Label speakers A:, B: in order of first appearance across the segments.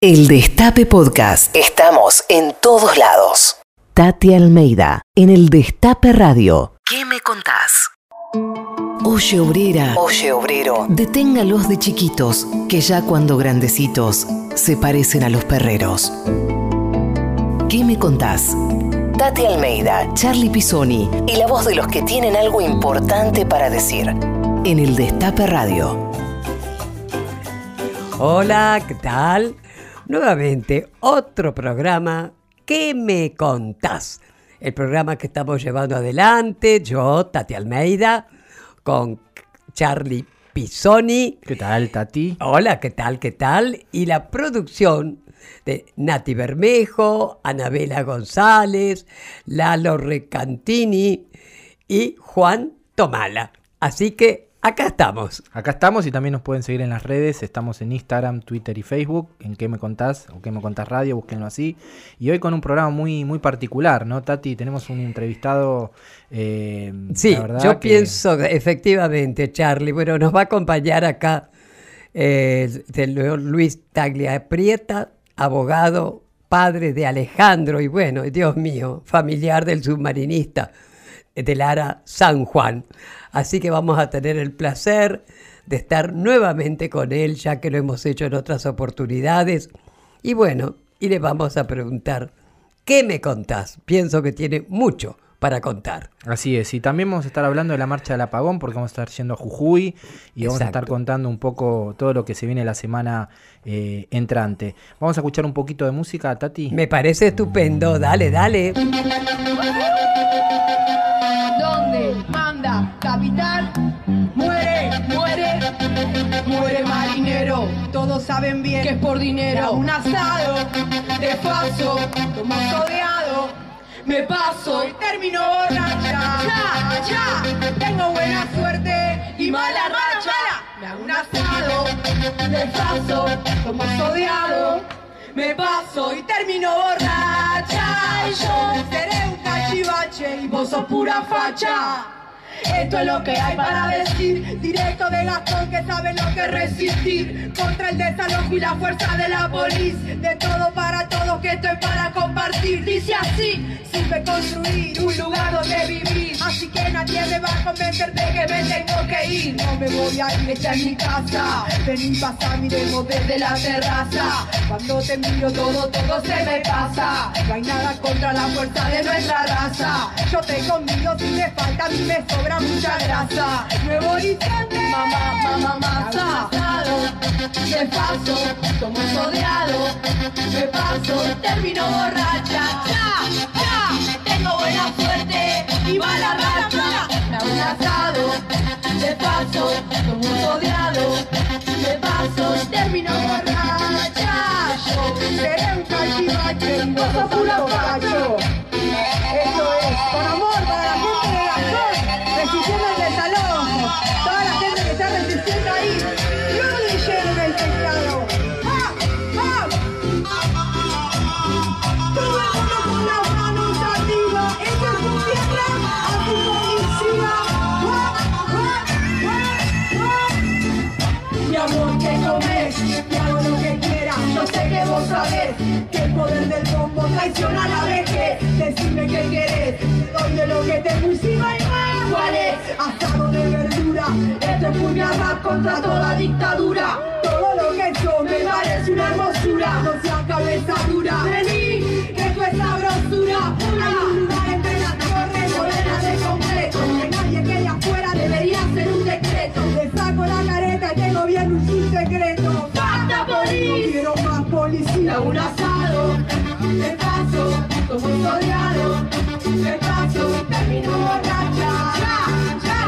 A: El Destape Podcast. Estamos en todos lados. Tati Almeida, en el Destape Radio. ¿Qué me contás? Oye, obrera. Oye, obrero. Deténgalos de chiquitos, que ya cuando grandecitos se parecen a los perreros. ¿Qué me contás? Tati Almeida, Charlie Pisoni y la voz de los que tienen algo importante para decir. En el Destape Radio.
B: Hola, ¿qué tal? Nuevamente, otro programa. ¿Qué me contás? El programa que estamos llevando adelante, yo, Tati Almeida, con Charlie Pisoni.
C: ¿Qué tal, Tati?
B: Hola, ¿qué tal, qué tal? Y la producción de Nati Bermejo, Anabela González, Lalo Recantini y Juan Tomala. Así que acá estamos.
C: Acá estamos y también nos pueden seguir en las redes. Estamos en Instagram, Twitter y Facebook. En ¿Qué me contás? o ¿Qué me contás radio? Búsquenlo así. Y hoy con un programa muy, muy particular, ¿no, Tati? Tenemos un entrevistado. eh,
B: Sí,
C: la verdad
B: yo
C: que-
B: pienso efectivamente, Charlie. Bueno, nos va a acompañar acá eh, Luis Taglia Prieta, abogado, padre de Alejandro y bueno, Dios mío, familiar del submarinista de Lara San Juan. Así que vamos a tener el placer de estar nuevamente con él, ya que lo hemos hecho en otras oportunidades. Y bueno, y le vamos a preguntar, ¿qué me contás? Pienso que tiene mucho para contar.
C: Así es, y también vamos a estar hablando de la marcha del apagón porque vamos a estar yendo a Jujuy y vamos a estar contando un poco todo lo que se viene la semana eh, entrante. Vamos a escuchar un poquito de música, Tati.
B: Me parece estupendo, dale, dale.
D: Donde manda capital, muere, muere, muere marinero. Todos saben bien que es por dinero. Un asado de paso, como sodeado. Me paso y termino borracha. Ya, ya, tengo buena suerte y mala racha. Me hago un asado de paso, como sodeado. Me paso y termino borracha. Y yo seré un cachivache y vos sos pura facha. Esto es lo que hay para decir, directo de Gastón que sabe lo que es resistir contra el desalojo y la fuerza de la policía. De todo para todos, que esto es para compartir. Dice así, sirve construir un lugar donde vivir. Así que nadie me va a convencer de que me tengo que ir. No me voy a ir, esta es mi casa. Vení, pasa, miremos desde la terraza. Cuando te miro todo, todo se me pasa. No hay nada contra la fuerza de nuestra raza. Yo te convido si me falta, a mí me sobra mucha grasa. Nuevo horizonte, mamá, mamá, masa. Me paso, como sodeado. Me paso, termino borracha. Ya, ya, tengo buena suerte y mala racha. Me hago un asado. Me paso, como sodeado. Me paso, termino borracha. Yo seré un cachivache y vos traiciona a la vejez. Decime qué querés, te doy de lo que te encima y más. ¿Cuál es? Asado de verdura. Esto es puñalada contra toda dictadura. Todo lo que yo me parece una hermosura. No sea cabeza dura. Vení, que esto es sabrosura. Un lugar entre las torres morenas de concreto. Que nadie quede afuera debería ser un decreto. Le saco la careta y tengo bien un secreto. ¡Basta, policía! No quiero más policía. Un asado, soleado. De paso, termino borracha. ¡Ya, ya!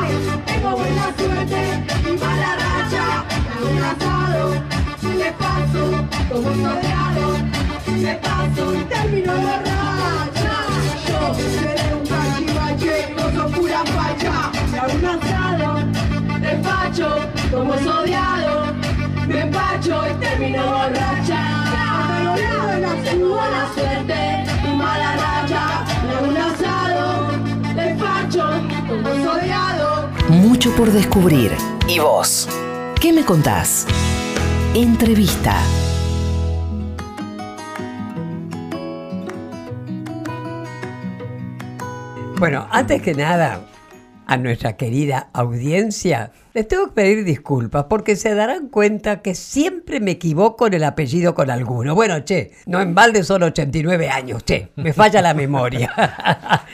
D: Tengo buena suerte y mala racha. Un asado, de paso, como un soleado. De paso, termino borracha. Yo seré un cachivache, no soy pura facha. Me hago un asado, despacho, como sodiado. Me y termino borracha. En la buena suerte
A: mucho por descubrir. ¿Y vos? ¿Qué me contás? Entrevista.
B: Bueno, antes que nada, a nuestra querida audiencia, les tengo que pedir disculpas porque se darán cuenta que siempre me equivoco en el apellido con alguno. Bueno, che, no en balde son 89 años, che, me falla la memoria.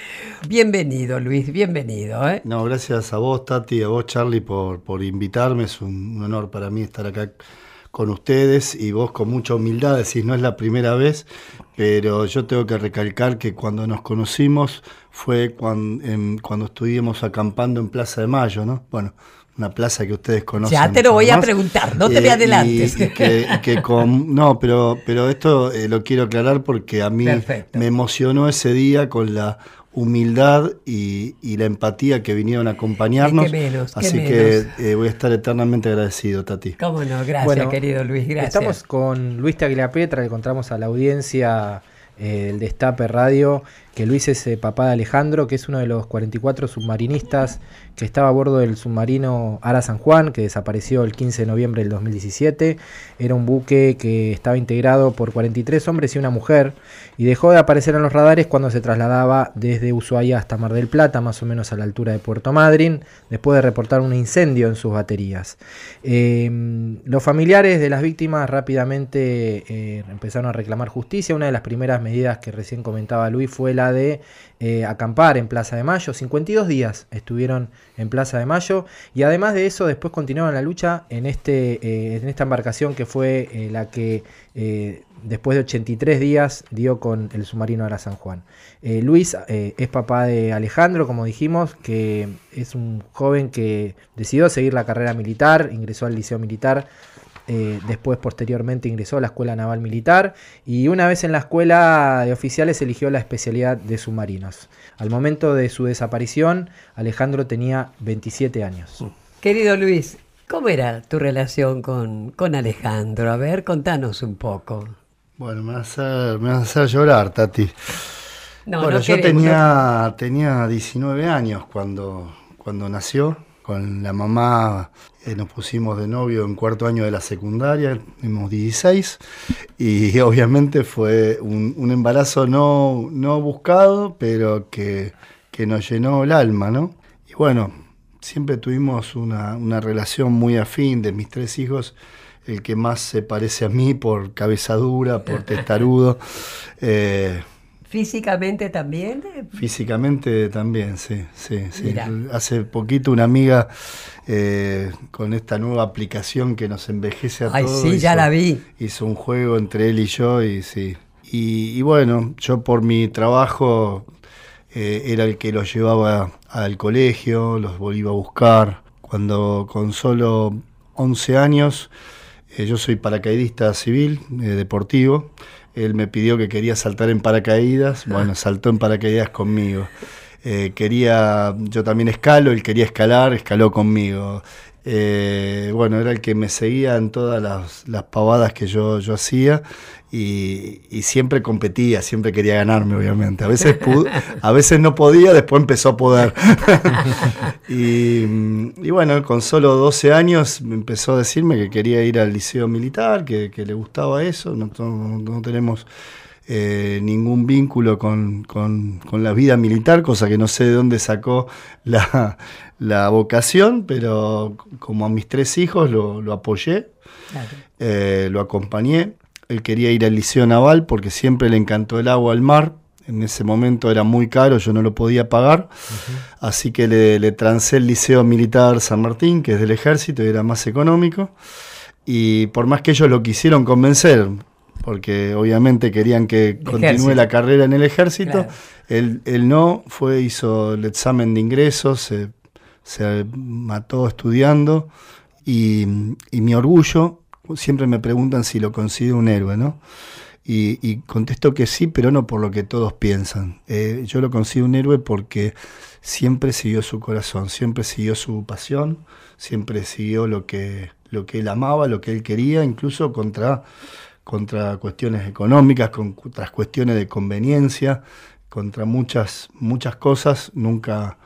B: bienvenido, Luis, bienvenido. ¿eh?
E: No, gracias a vos, Tati, a vos, Charlie, por, por invitarme. Es un, honor para mí estar acá con ustedes y vos con mucha humildad decís, no es la primera vez, pero yo tengo que recalcar que cuando nos conocimos fue cuando, cuando estuvimos acampando en Plaza de Mayo, ¿no? Bueno, una plaza que ustedes conocen.
B: Ya te lo voy a preguntar, no te me adelantes.
E: que, con, no, pero, pero esto eh, lo quiero aclarar porque a mí me emocionó ese día con la humildad y, la empatía que vinieron a acompañarnos. Así que eh, voy a estar eternamente agradecido, Tati.
B: Cómo no, gracias, querido Luis, gracias.
C: Estamos con Luis Tagliapetra, le encontramos a la audiencia eh, del Destape Radio que Luis es papá de Alejandro, que es uno de los 44 submarinistas que estaba a bordo del submarino Ara San Juan, que desapareció el 15 de noviembre del 2017. Era un buque que estaba integrado por 43 hombres y una mujer y dejó de aparecer en los radares cuando se trasladaba desde Ushuaia hasta Mar del Plata, más o menos a la altura de Puerto Madryn, después de reportar un incendio en sus baterías. Em, los familiares de las víctimas rápidamente eh, empezaron a reclamar justicia. Una de las primeras medidas que recién comentaba Luis fue la de eh, acampar en Plaza de Mayo. 52 días estuvieron en Plaza de Mayo y además de eso después continuaron la lucha en, este, eh, en esta embarcación que fue eh, la que después de 83 días dio con el submarino Ara San Juan. Luis es papá de Alejandro, como dijimos, que es un joven que decidió seguir la carrera militar, ingresó al liceo militar eh, después, posteriormente, ingresó a la Escuela Naval Militar y una vez en la Escuela de Oficiales eligió la especialidad de submarinos. Al momento de su desaparición, Alejandro tenía 27 años.
B: Querido Luis, ¿cómo era tu relación con, con Alejandro? A ver, contanos un poco.
E: Bueno, me vas a hacer, llorar, Tati. bueno, yo tenía, tenía 19 años cuando, cuando nació con la mamá eh, nos pusimos de novio en cuarto año de la secundaria, tenemos 16, y obviamente fue un, embarazo no, no, buscado, pero que, nos llenó el alma, ¿no? Y bueno, siempre tuvimos una, relación muy afín de mis tres hijos, el que más se parece a mí por cabeza dura, por testarudo.
B: Eh, ¿Físicamente también?
E: Físicamente también, sí, sí, sí. Hace poquito una amiga eh, con esta nueva aplicación que nos envejece a
B: Ay, sí, ya la vi.
E: Hizo un juego entre él y yo y sí. Y, bueno, yo por mi trabajo eh, era el que los llevaba al colegio, los volvía a buscar. Cuando con solo 11 años, eh, yo soy paracaidista civil, deportivo, él me pidió que quería saltar en paracaídas, bueno, saltó en paracaídas conmigo. Eh, quería, yo también escalo, él quería escalar, escaló conmigo. Eh, bueno, era el que me seguía en todas las, pavadas que yo, yo hacía y, siempre competía, siempre quería ganarme, obviamente. A veces, a veces no podía, después empezó a poder. y, bueno, con solo 12 años empezó a decirme que quería ir al liceo militar, que, le gustaba eso, no, no, tenemos... Eh, ningún vínculo con, la vida militar, cosa que no sé de dónde sacó la, la vocación, pero como a mis tres hijos lo, apoyé, eh, lo acompañé. Él quería ir al Liceo Naval porque siempre le encantó el agua al mar. En ese momento era muy caro, yo no lo podía pagar. Así que le, le trancé el Liceo Militar San Martín, que es del ejército y era más económico. Y por más que ellos lo quisieron convencer, porque obviamente querían que continúe la carrera en el ejército, él, no, fue, hizo el examen de ingresos, se se mató estudiando y, mi orgullo, siempre me preguntan si lo considero un héroe, ¿no? Y, contesto que sí, pero no por lo que todos piensan. Eh, yo lo considero un héroe porque siempre siguió su corazón, siempre siguió su pasión, siempre siguió lo que, lo que él amaba, lo que él quería, incluso contra, contra cuestiones económicas, contra cuestiones de conveniencia, contra muchas, muchas cosas, nunca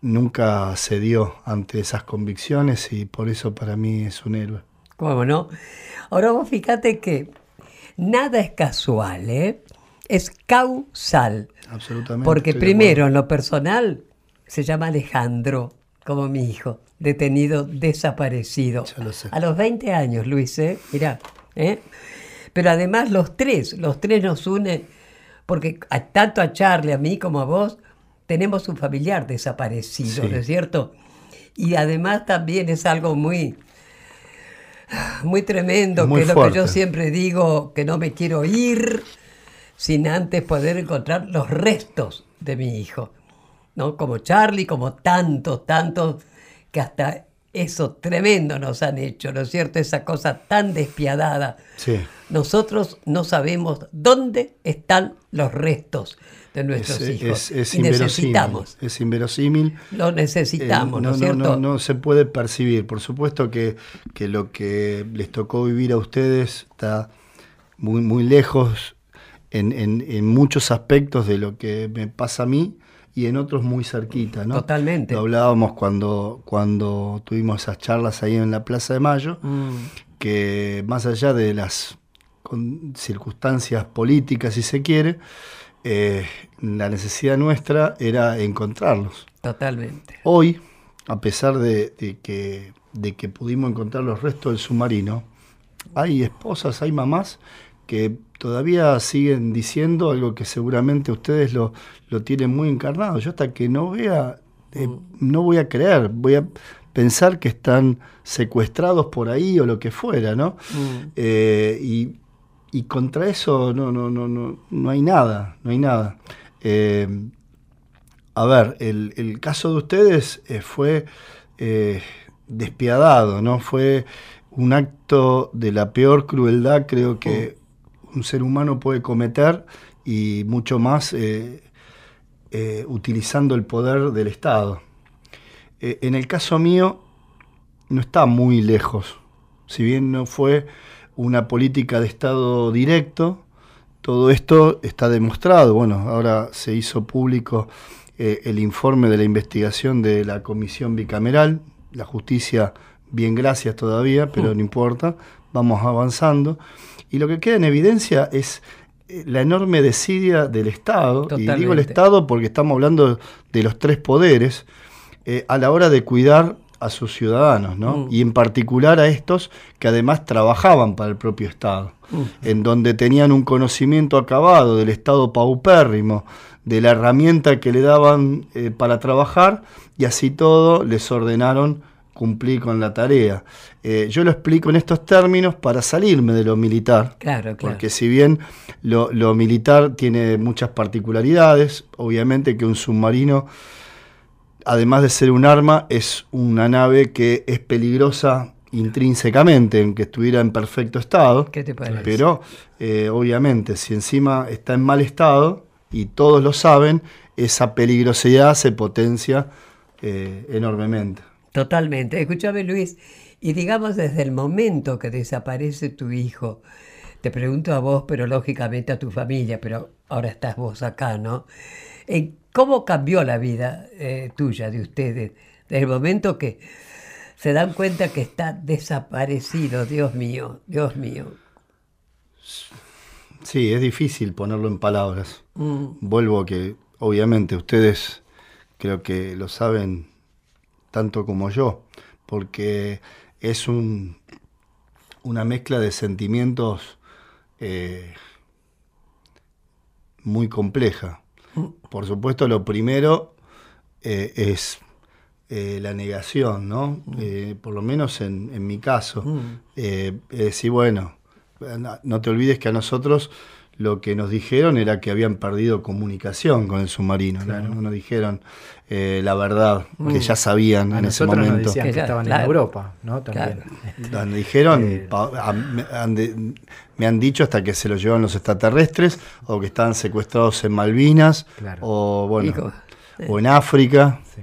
E: nunca cedió ante esas convicciones y por eso para mí es un héroe.
B: ¿Cómo no? Ahora vos fíjate que nada es casual, ¿eh? es causal.
E: Absolutamente.
B: Porque primero, en lo personal, se llama Alejandro, como mi hijo, detenido, desaparecido.
E: Ya lo sé.
B: A los 20 años, Luis, ¿eh? Mirá, ¿eh? Pero además los tres, los tres nos unen, porque a- tanto a Charlie, a mí como a vos, tenemos un familiar desaparecido,
E: Sí.
B: ¿no es cierto? Y además también es algo muy, muy tremendo,
E: Muy
B: que es lo que yo siempre digo, que no me quiero ir sin antes poder encontrar los restos de mi hijo. ¿no? Como Charlie, como tantos, tantos, que hasta eso tremendo nos han hecho, ¿no es cierto? Esa cosa tan despiadada.
E: Sí.
B: Nosotros no sabemos dónde están los restos de
E: Es,
B: nuestros
E: es,
B: hijos.
E: es
B: y
E: inverosímil.
B: necesitamos,
E: Es inverosímil.
B: lo
E: Eh,
B: necesitamos, ¿no,
E: no,
B: es
E: no,
B: cierto?
E: no, no se puede percibir. Por supuesto que, que lo que les tocó vivir a ustedes está muy, muy lejos en, en- en muchos aspectos de lo que me pasa a mí y en otros muy cerquita. ¿no?
B: Totalmente.
E: Lo hablábamos cuando, cuando tuvimos esas charlas ahí en la Plaza de Mayo,
B: Mm,
E: que más allá de las con- circunstancias políticas, si se quiere, eh, la necesidad nuestra era encontrarlos.
B: totalmente.
E: Hoy, a pesar de, de que, de que pudimos encontrar los restos del submarino, hay esposas, hay mamás que todavía siguen diciendo algo que seguramente ustedes lo, lo tienen muy encarnado. Yo hasta que no vea, eh, no voy a creer, voy a pensar que están secuestrados por ahí o lo que fuera, ¿no?
B: Mm.
E: Eh, y, y contra eso no, no, no, no, no hay nada, no hay nada. Eh, a ver, el, el caso de ustedes fue despiadado, ¿no? Fue un acto de la peor crueldad, creo que un ser humano puede cometer y mucho más eh, eh, utilizando el poder del Estado. Eh, en el caso mío, no está muy lejos. Si bien no fue una política de Estado directo, todo esto está demostrado. Bueno, ahora se hizo público el informe de la investigación de la comisión bicameral. La justicia, bien gracias todavía, pero no importa, vamos avanzando. Y lo que queda en evidencia es eh, la enorme desidia del Estado, y digo el. Estado porque estamos hablando de los tres poderes, eh, a la hora de cuidar a sus ciudadanos, ¿no?
B: Mm.
E: Y en particular a estos que además trabajaban para el propio Estado, en donde tenían un conocimiento acabado del Estado paupérrimo, de la herramienta que le daban eh, para trabajar, y así todo les ordenaron cumplir con la tarea. Eh, yo lo explico en estos términos para salirme de lo militar,
B: Claro, claro.
E: porque si bien lo, lo militar tiene muchas particularidades, obviamente que un submarino, además de ser un arma, es una nave que es peligrosa intrínsecamente, en que estuviera en perfecto estado.
B: ¿Qué te parece?
E: Pero eh, obviamente, si encima está en mal estado, y todos lo saben, esa peligrosidad se potencia eh, enormemente.
B: Totalmente. Escúchame, Luis, y digamos desde el momento que desaparece tu hijo, te pregunto a vos, pero lógicamente a tu familia, pero ahora estás vos acá, ¿no? ¿En ¿Cómo cambió la vida eh, tuya, de ustedes, desde el momento que se dan cuenta que está desaparecido? Dios mío, Dios mío.
E: Sí, es difícil ponerlo en palabras.
B: Mm,
E: Vuelvo a que, obviamente, ustedes creo que lo saben tanto como yo, porque es un, una mezcla de sentimientos eh, muy compleja. Por supuesto, lo primero eh, es eh, la negación, ¿no? Eh, por lo menos en, en mi caso. Eh, es decir, bueno, no- te olvides que a nosotros lo que nos dijeron era que habían perdido comunicación con el submarino, ¿no? no nos dijeron eh, la verdad, que ya sabían
C: A
E: en ese
C: nosotros nos
E: momento.
C: decían
B: Que
C: estaban
B: claro.
C: en Europa, ¿no? También.
B: Claro.
E: Dijeron,
C: Eh,
E: pa- a- me, han de- me han dicho hasta que se los llevan los extraterrestres, o que estaban secuestrados en Malvinas,
C: Claro.
E: o bueno,
B: Hijo,
E: o en África.
C: Sí.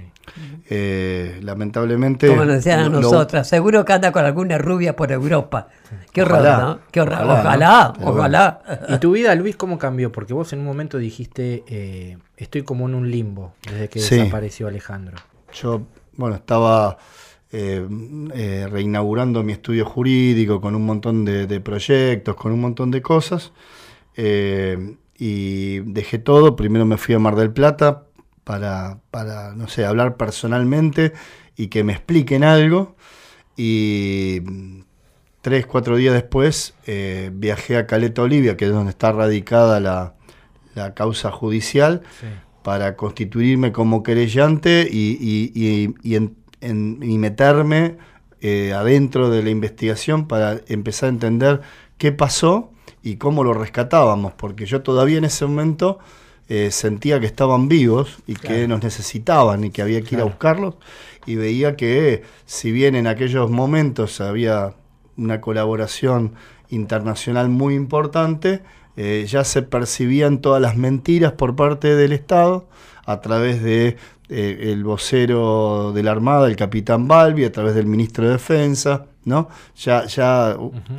E: Eh, lamentablemente.
B: Como nos decían a
E: lo-
B: nosotras, seguro que anda con alguna rubia por Europa. Qué horror,
E: Ojalá,
B: ¿no? Qué horror.
E: ojalá,
B: Ojalá, ojalá.
C: ¿Y tu vida, Luis, cómo cambió? Porque vos en un momento dijiste, eh, estoy como en un limbo desde que
E: Sí.
C: desapareció Alejandro.
E: Yo, bueno, estaba eh, eh, reinaugurando mi estudio jurídico con un montón de, de proyectos, con un montón de cosas. eh, y dejé todo. Primero me fui a Mar del Plata para, para, no sé, hablar personalmente y que me expliquen algo. Y tres, cuatro días después eh, viajé a Caleta Olivia, que es donde está radicada la, la causa judicial, para constituirme como querellante y, y, y, meterme eh, adentro de la investigación para empezar a entender qué pasó y cómo lo rescatábamos, porque yo todavía en ese momento eh, sentía que estaban vivos y que nos necesitaban y que había que ir a buscarlos y veía que si bien en aquellos momentos había una colaboración internacional muy importante, eh, ya se percibían todas las mentiras por parte del Estado a través de eh, el vocero de la Armada, el capitán Balbi, a través del ministro de Defensa, ¿no? Ya, ya,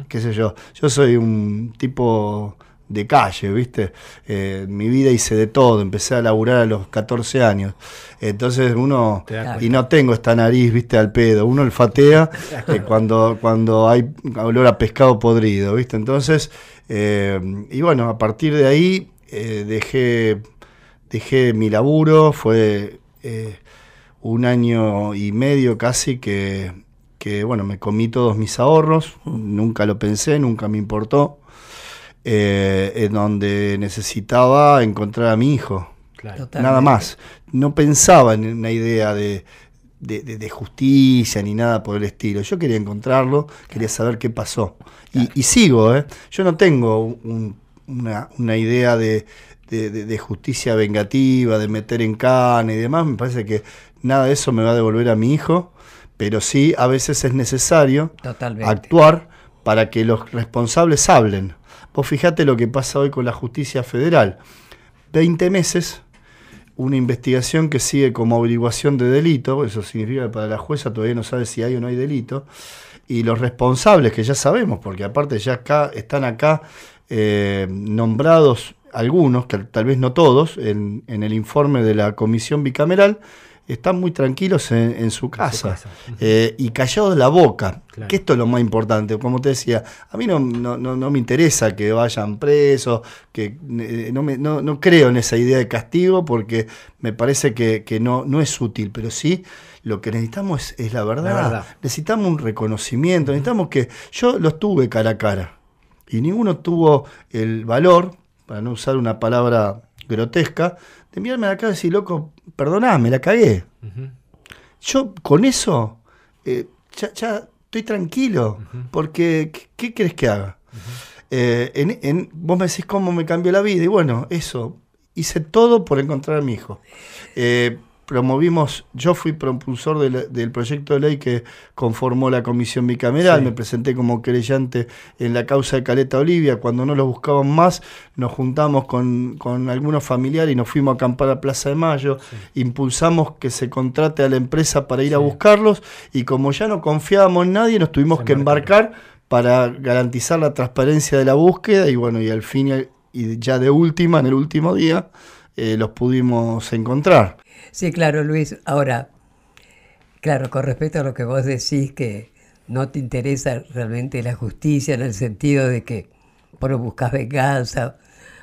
E: qué sé yo, yo soy un tipo de calle, ¿viste? Eh, mi vida hice de todo, empecé a laburar a los 14 años. Entonces uno, y no tengo esta nariz, ¿viste? Al pedo, uno olfatea eh, cuando, cuando hay olor a pescado podrido, ¿viste? Entonces, eh, y bueno, a partir de ahí dejé, dejé mi laburo, fue un año y medio casi que que bueno, me comí todos mis ahorros, nunca lo pensé, nunca me importó, eh, en donde necesitaba encontrar a mi hijo. Nada más. No pensaba en una idea de, justicia ni nada por el estilo. Yo quería encontrarlo, quería saber qué pasó. Y, sigo, ¿eh? Yo no tengo una, una, idea de, justicia vengativa, de meter en cana y demás. Me parece que nada de eso me va a devolver a mi hijo pero sí a veces es necesario actuar para que los responsables hablen. Vos fijate lo que pasa hoy con la justicia federal. 20 meses, una investigación que sigue como averiguación de delito, eso significa que para la jueza todavía no sabe si hay o no hay delito, y los responsables, que ya sabemos, porque aparte ya acá están acá eh, nombrados algunos, que tal vez no todos, en, en el informe de la comisión bicameral, están muy tranquilos en, su casa, eh, y callados la boca, que esto es lo más importante. Como te decía, a mí no, no, me interesa que vayan presos, que eh, no, me, no, creo en esa idea de castigo porque me parece que, no, no es útil, pero sí lo que necesitamos es, la, verdad. Necesitamos un reconocimiento, necesitamos que yo los tuve cara a cara y ninguno tuvo el valor, para no usar una palabra grotesca, enviarme a la casa y decir, loco, perdoname, la cagué. Yo con eso eh, ya, estoy tranquilo, porque ¿qué, crees que haga? Eh, en, vos me decís cómo me cambió la vida, y bueno, eso, hice todo por encontrar a mi hijo. Eh, promovimos, yo fui propulsor del proyecto de ley que conformó la comisión bicameral, me presenté como querellante en la causa de Caleta Olivia, cuando no lo buscaban más, nos juntamos con, algunos familiares y nos fuimos a acampar a Plaza de Mayo, impulsamos que se contrate a la empresa para ir a buscarlos y como ya no confiábamos en nadie, nos tuvimos que embarcar para garantizar la transparencia de la búsqueda y bueno, y al fin y ya de última, en el último día, eh, los pudimos encontrar.
B: Sí, claro, Luis. Ahora, claro, con respecto a lo que vos decís, que no te interesa realmente la justicia en el sentido de que vos buscas venganza.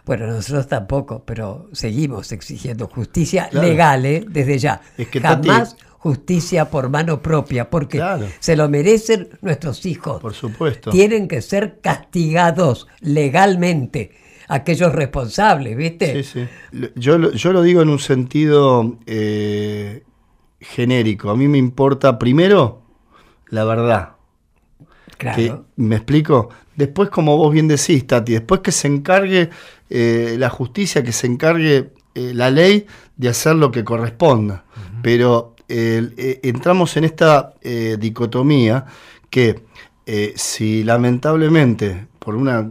B: Bueno, nosotros tampoco, pero seguimos exigiendo justicia legal, ¿eh? desde ya. Es que Jamás justicia por mano propia, porque se lo merecen nuestros hijos.
E: Por supuesto.
B: Tienen que ser castigados legalmente aquellos responsables, ¿viste?
E: Sí, sí. Yo, yo lo digo en un sentido eh, genérico. A mí me importa primero la verdad. Claro. ¿Me explico? Después, como vos bien decís, Tati, después que se encargue eh, la justicia, que se encargue eh, la ley de hacer lo que corresponda. Pero entramos en esta dicotomía que si lamentablemente, por una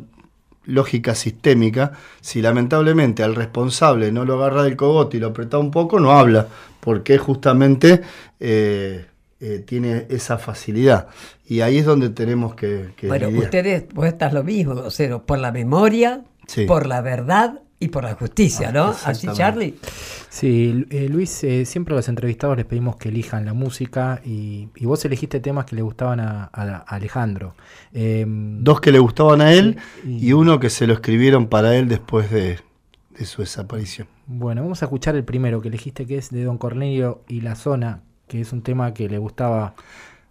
E: lógica sistémica, si lamentablemente al responsable no lo agarra del cogote y lo aprieta un poco, no habla, porque justamente eh, eh, tiene esa facilidad. Y ahí es donde tenemos que...
B: bueno, ustedes, vos estás lo mismo, o sea, por la memoria, por la verdad y por la justicia, ¿no? Así, Charlie.
C: Sí, eh, Luis, eh, siempre a los entrevistados les pedimos que elijan la música y, vos elegiste temas que le gustaban a, Alejandro.
E: Em, Dos que le gustaban a él y... uno que se lo escribieron para él después de,
F: de su desaparición.
C: Bueno, vamos a escuchar el primero que elegiste, que es de Don Cornelio y la zona, que es un tema que le gustaba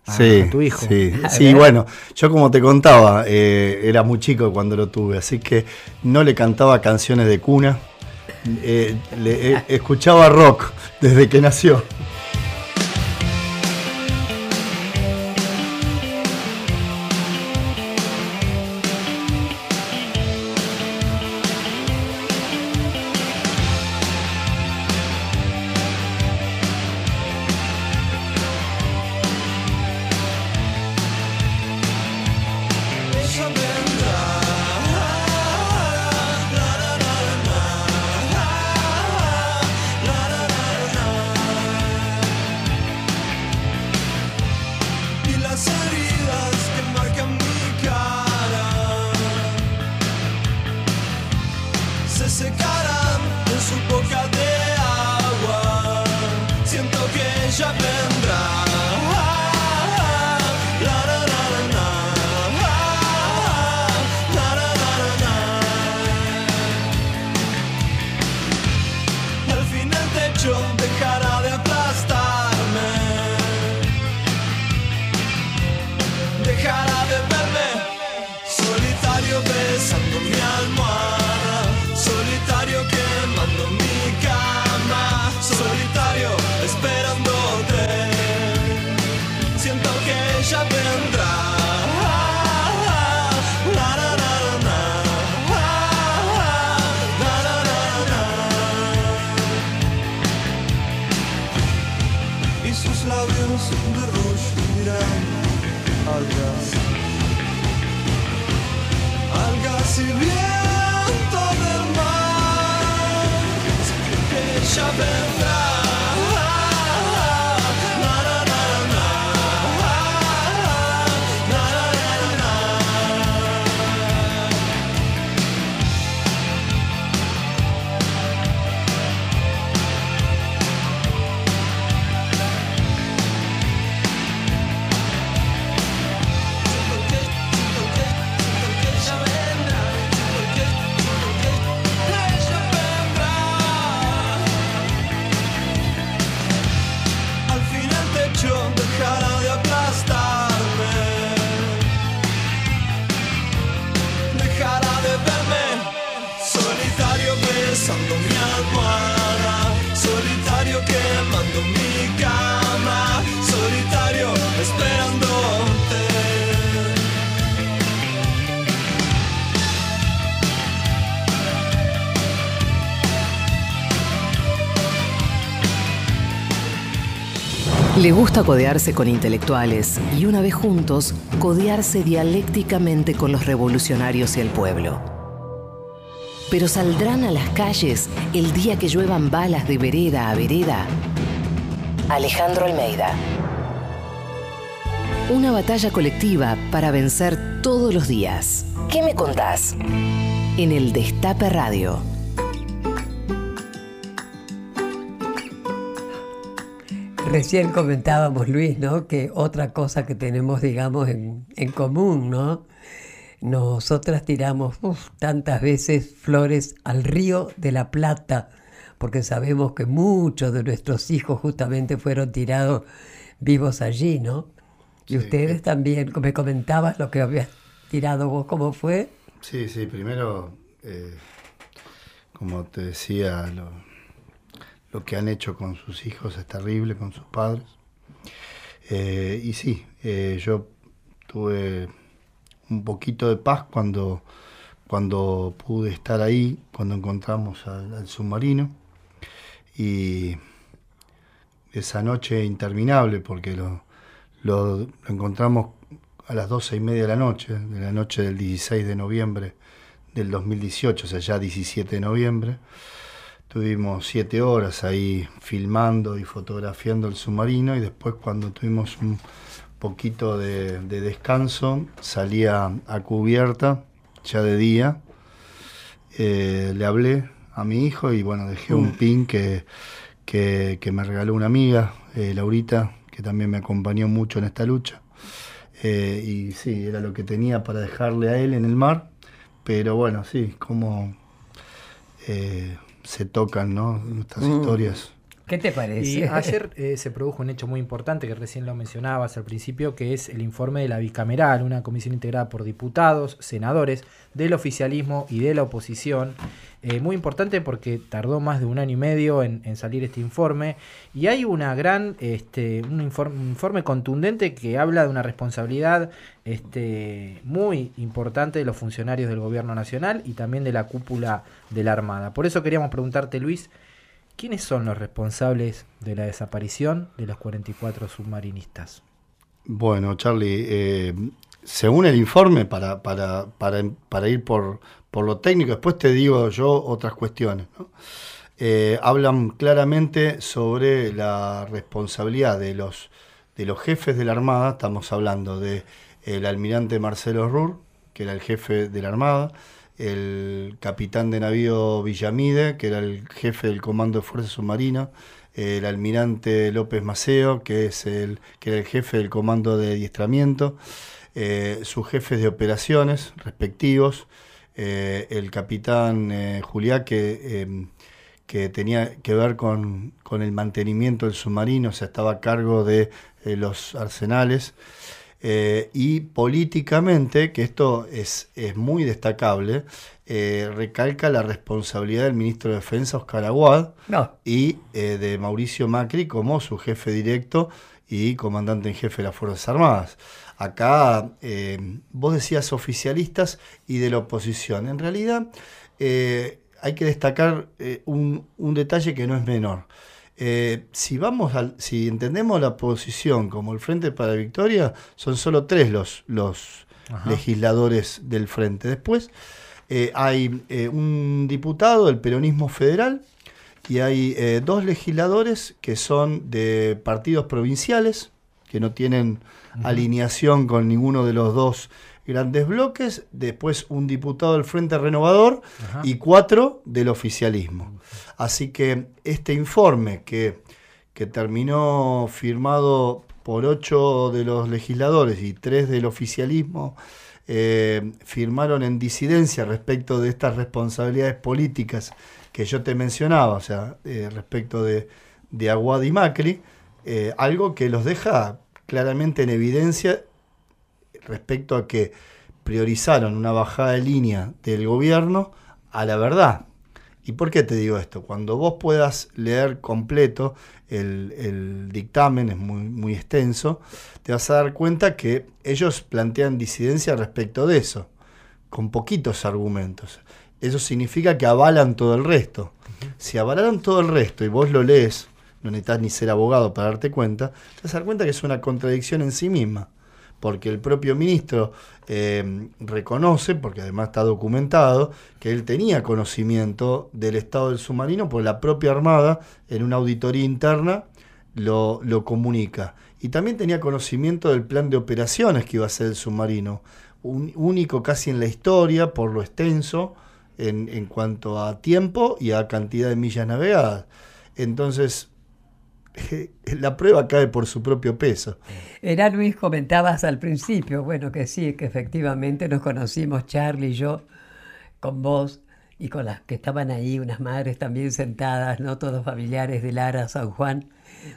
C: a,
F: sí,
C: a tu hijo.
F: Sí, sí bueno, yo como te contaba, eh, era muy chico cuando lo tuve, así que no le cantaba canciones de cuna, eh, le, eh, escuchaba rock desde que nació.
A: Le gusta codearse con intelectuales y una vez juntos, codearse dialécticamente con los revolucionarios y el pueblo. Pero saldrán a las calles el día que lluevan balas de vereda a vereda. Alejandro Almeida. Una batalla colectiva para vencer todos los días. ¿Qué me contás? En el Destape Radio.
B: Recién comentábamos, Luis, ¿no? Que otra cosa que tenemos, digamos, en, en común, ¿no? Nosotras tiramos uf, tantas veces flores al río de la Plata, porque sabemos que muchos de nuestros hijos justamente fueron tirados vivos allí, ¿no? Y
F: Sí.
B: ustedes también, me comentabas lo que habías tirado vos, ¿cómo fue?
F: Sí, sí, primero, eh, como te decía, lo, lo que han hecho con sus hijos es terrible, con sus padres. Eh, y sí, eh, yo tuve un poquito de paz cuando, cuando pude estar ahí, cuando encontramos al, submarino. Y esa noche interminable, porque lo, encontramos a las doce y media de la noche, de la noche del 16 de noviembre del 2018, o sea, ya 17 de noviembre. Tuvimos siete horas ahí filmando y fotografiando el submarino y después cuando tuvimos un poquito de, de descanso salía a cubierta, ya de día. Eh, le hablé a mi hijo y bueno, dejé un pin que, que, que me regaló una amiga, eh, Laurita, que también me acompañó mucho en esta lucha. Eh, y sí, era lo que tenía para dejarle a él en el mar. Pero bueno, sí, como
E: eh, se tocan, ¿no? Estas
B: Mm.
E: historias.
B: ¿Qué te parece?
C: Y ayer eh, se produjo un hecho muy importante que recién lo mencionabas al principio, que es el informe de la bicameral, una comisión integrada por diputados, senadores del oficialismo y de la oposición. Eh, muy importante porque tardó más de un año y medio en, salir este informe y hay una gran, este, un informe, un informe contundente que habla de una responsabilidad este, muy importante de los funcionarios del gobierno nacional y también de la cúpula de la Armada. Por eso queríamos preguntarte, Luis, ¿Quiénes son los responsables de la desaparición de los 44 submarinistas?
E: Bueno, Charlie, eh, según el informe, para, para, para ir por, por lo técnico, después te digo yo otras cuestiones. Eh, hablan claramente sobre la responsabilidad de los, de los jefes de la Armada, estamos hablando el almirante Marcelo Rur, que era el jefe de la Armada, el capitán de navío Villamide, que era el jefe del Comando de Fuerza Submarina, el almirante López Maceo, que, es el, que era el jefe del Comando de Adiestramiento, eh, sus jefes de operaciones respectivos, eh, el capitán eh, Juliá, que, eh, que tenía que ver con, con, el mantenimiento del submarino, o sea, estaba a cargo de eh, los arsenales. Y políticamente, que esto es, es muy destacable, recalca la responsabilidad del ministro de Defensa, Oscar Aguad,
B: No.
E: y de Mauricio Macri como su jefe directo y comandante en jefe de las Fuerzas Armadas. Acá eh, vos decías oficialistas y de la oposición. En realidad eh, hay que destacar eh, un, un detalle que no es menor. Si vamos al, si entendemos la oposición como el Frente para la Victoria, son solo tres los, los
C: Ajá.
E: legisladores del Frente. Después hay un diputado del peronismo federal y hay dos legisladores que son de partidos provinciales, que no tienen alineación con ninguno de los dos grandes bloques, después un diputado del Frente Renovador y cuatro del oficialismo. Así que este informe que, que terminó firmado por ocho de los legisladores y tres del oficialismo, eh, firmaron en disidencia respecto de estas responsabilidades políticas que yo te mencionaba, o sea, eh, respecto de, de Aguad y Macri, eh, algo que los deja claramente en evidencia respecto a que priorizaron una bajada de línea del gobierno a la verdad. ¿Y por qué te digo esto? Cuando vos puedas leer completo el, el dictamen, es muy, muy extenso, te vas a dar cuenta que ellos plantean disidencia respecto de eso, con poquitos argumentos. Eso significa que avalan todo el resto. Si avalaron todo el resto y vos lo lees, no necesitas ni ser abogado para darte cuenta, te vas a dar cuenta que es una contradicción en sí misma porque el propio ministro eh, reconoce, porque además está documentado, que él tenía conocimiento del estado del submarino, porque la propia Armada, en una auditoría interna, lo, lo comunica. Y también tenía conocimiento del plan de operaciones que iba a hacer el submarino, un, único casi en la historia, por lo extenso, en, en cuanto a tiempo y a cantidad de millas navegadas. Entonces, la prueba cae por su propio peso.
B: Era Luis, comentabas al principio, bueno, que sí, que efectivamente nos conocimos, Charlie y yo, con vos y con las que estaban ahí, unas madres también sentadas, no todos familiares de Lara, San Juan,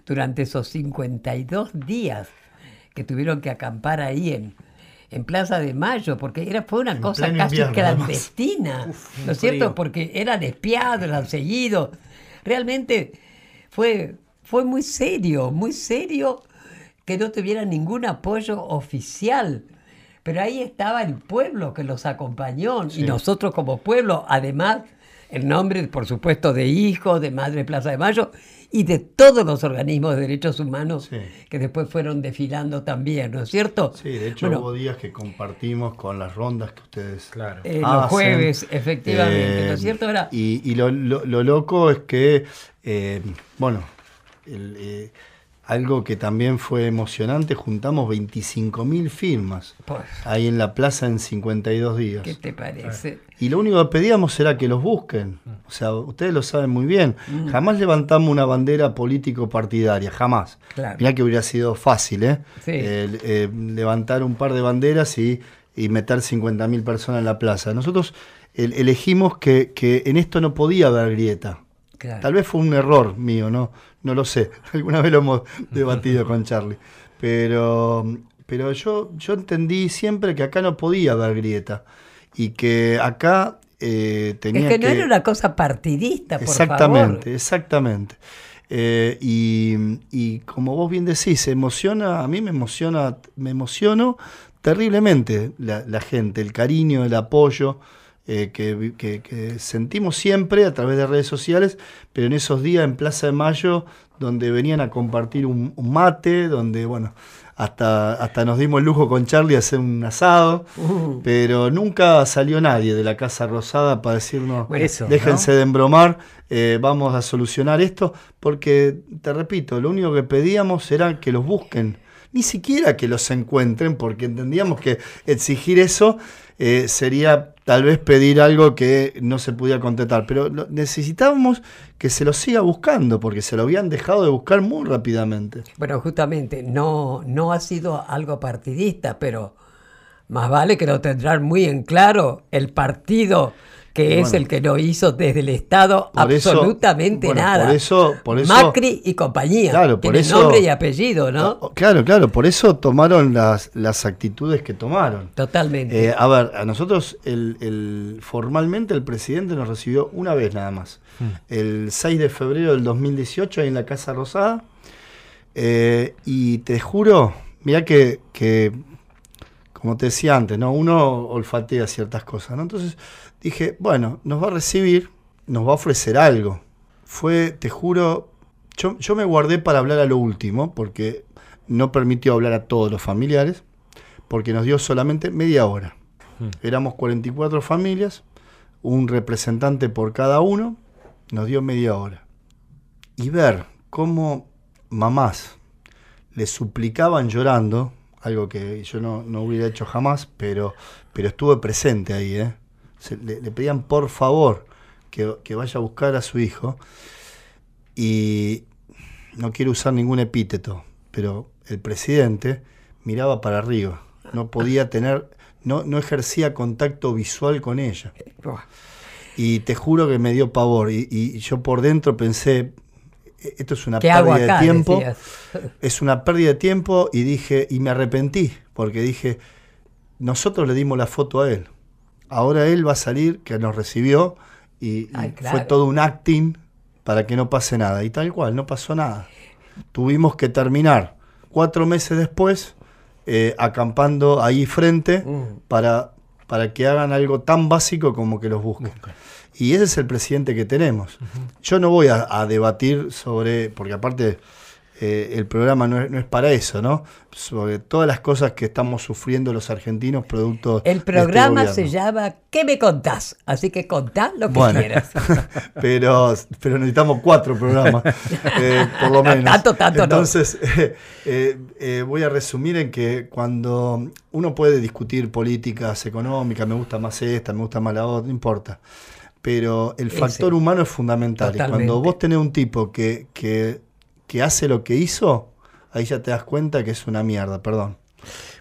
B: durante esos 52 días que tuvieron que acampar ahí en, en Plaza de Mayo, porque era, fue una
E: En
B: cosa casi
E: invierno,
B: clandestina,
C: Uf,
B: ¿no es cierto? Porque eran espiados, eran seguidos. Realmente fue, fue muy serio, muy serio que no tuvieran ningún apoyo oficial. Pero ahí estaba el pueblo que los acompañó
E: Sí.
B: y nosotros como pueblo, además, el nombre, por supuesto, de hijo, de Madre Plaza de Mayo y de todos los organismos de derechos humanos
E: Sí.
B: que después fueron desfilando también, ¿no es cierto?
E: Sí, de hecho
B: Bueno,
E: hubo días que compartimos con las rondas que ustedes
C: Claro.
B: eh,
E: hacen.
B: los jueves, efectivamente, ¿no
E: Eh,
B: es cierto? Ahora,
E: Y, y lo, lo- lo loco es que, eh, bueno, el, eh, algo que también fue emocionante, juntamos 25.000 firmas
B: pues,
E: ahí en la plaza en 52 días.
B: ¿qué te parece?
E: Y lo único que pedíamos era que los busquen. O sea, ustedes lo saben muy bien.
B: Mm.
E: Jamás levantamos una bandera político-partidaria, jamás.
B: Claro.
E: Mirá que hubiera sido fácil, ¿eh?
B: Sí.
E: Eh, levantar un par de banderas y y meter 50.000 personas en la plaza. Nosotros el- elegimos que, que en esto no podía haber grieta.
B: Claro.
E: Tal vez fue un error mío, no, no lo sé. Alguna vez lo hemos debatido con Charlie. Pero, pero yo, yo entendí siempre que acá no podía haber grieta. Y que acá eh, tenía
B: Es que no era una cosa partidista, por
E: Exactamente,
B: favor.
E: exactamente. Eh, y, y como vos bien decís, se emociona, a mí me emociona, me emociono terriblemente la, la gente, el cariño, el apoyo eh, que, vi- que- que sentimos siempre a través de redes sociales, pero en esos días en Plaza de Mayo, donde venían a compartir un, un mate, donde, bueno, hasta, hasta nos dimos el lujo con Charlie a hacer un asado,
B: Uh,
E: pero nunca salió nadie de la Casa Rosada para decirnos,
B: Bueno,
C: Eso, ¿no?
E: déjense de embromar, eh, vamos a solucionar esto, porque, te repito, lo único que pedíamos era que los busquen, ni siquiera que los encuentren, porque entendíamos que exigir eso eh, sería tal vez pedir algo que no se pudiera contestar, pero lo- necesitábamos que se los siga buscando, porque se lo habían dejado de buscar muy rápidamente.
B: Bueno, justamente, no, no ha sido algo partidista, pero más vale que lo tendrán muy en claro el partido que es el que no hizo desde el Estado
E: eso-
B: absolutamente
E: bueno,
B: nada.
E: por eso- por eso-
B: Macri y compañía.
E: Claro, por eso-
B: nombre y apellido, ¿no?
E: Ah, Claro, claro, por eso tomaron las, las actitudes que tomaron.
B: Totalmente.
E: Eh, a ver, a nosotros el, el- formalmente el presidente nos recibió una vez nada más. El 6 de febrero del 2018 ahí en la Casa Rosada. Eh, y te juro, mira que, que, como te decía antes, ¿no? uno olfatea ciertas cosas. ¿no? Entonces dije, bueno, nos va a recibir, nos va a ofrecer algo. Fue, te juro, yo, yo me guardé para hablar a lo último, porque no permitió hablar a todos los familiares, porque nos dio solamente media hora. Éramos 44 familias, un representante por cada uno, nos dio media hora. Y ver cómo mamás le suplicaban llorando, algo que yo no, no hubiera hecho jamás, pero, pero estuve presente ahí, ¿eh? Se- le, le pedían por favor que, que vaya a buscar a su hijo. Y no quiero usar ningún epíteto, pero el presidente miraba para arriba, no podía tener, no, no ejercía contacto visual con ella. Y te juro que me dio pavor. Y, y yo por dentro pensé, "E- esto es una
B: ¿Qué hago
E: pérdida
B: acá?
E: de tiempo.
B: Decías.
E: Es una pérdida de tiempo y dije, y me arrepentí, porque dije, nosotros le dimos la foto a él. Ahora él va a salir, que nos recibió, y, y
B: Ay, claro.
E: fue todo un acting para que no pase nada. Y tal cual, no pasó nada. Tuvimos que terminar cuatro meses después, eh, acampando ahí frente
B: Mm.
E: para, para que hagan algo tan básico como que los busquen. Y ese es el presidente que tenemos. Yo no voy a, a debatir sobre, porque aparte eh, el programa no es, no es para eso, ¿no? Sobre todas las cosas que estamos sufriendo los argentinos producto de
B: El
E: este
B: programa se llama ¿Qué me contás? Así que contá lo que
E: Bueno,
B: quieras.
E: pero, pero necesitamos cuatro programas, eh, por lo menos.
B: Tanto, tanto.
E: Entonces, eh, eh, voy a resumir en que cuando uno puede discutir políticas económicas, me gusta más esta, me gusta más la otra, no importa. Pero el
B: Ese.
E: factor humano es fundamental. Y cuando vos tenés un tipo que, que, que hace lo que hizo, ahí ya te das cuenta que es una mierda, perdón.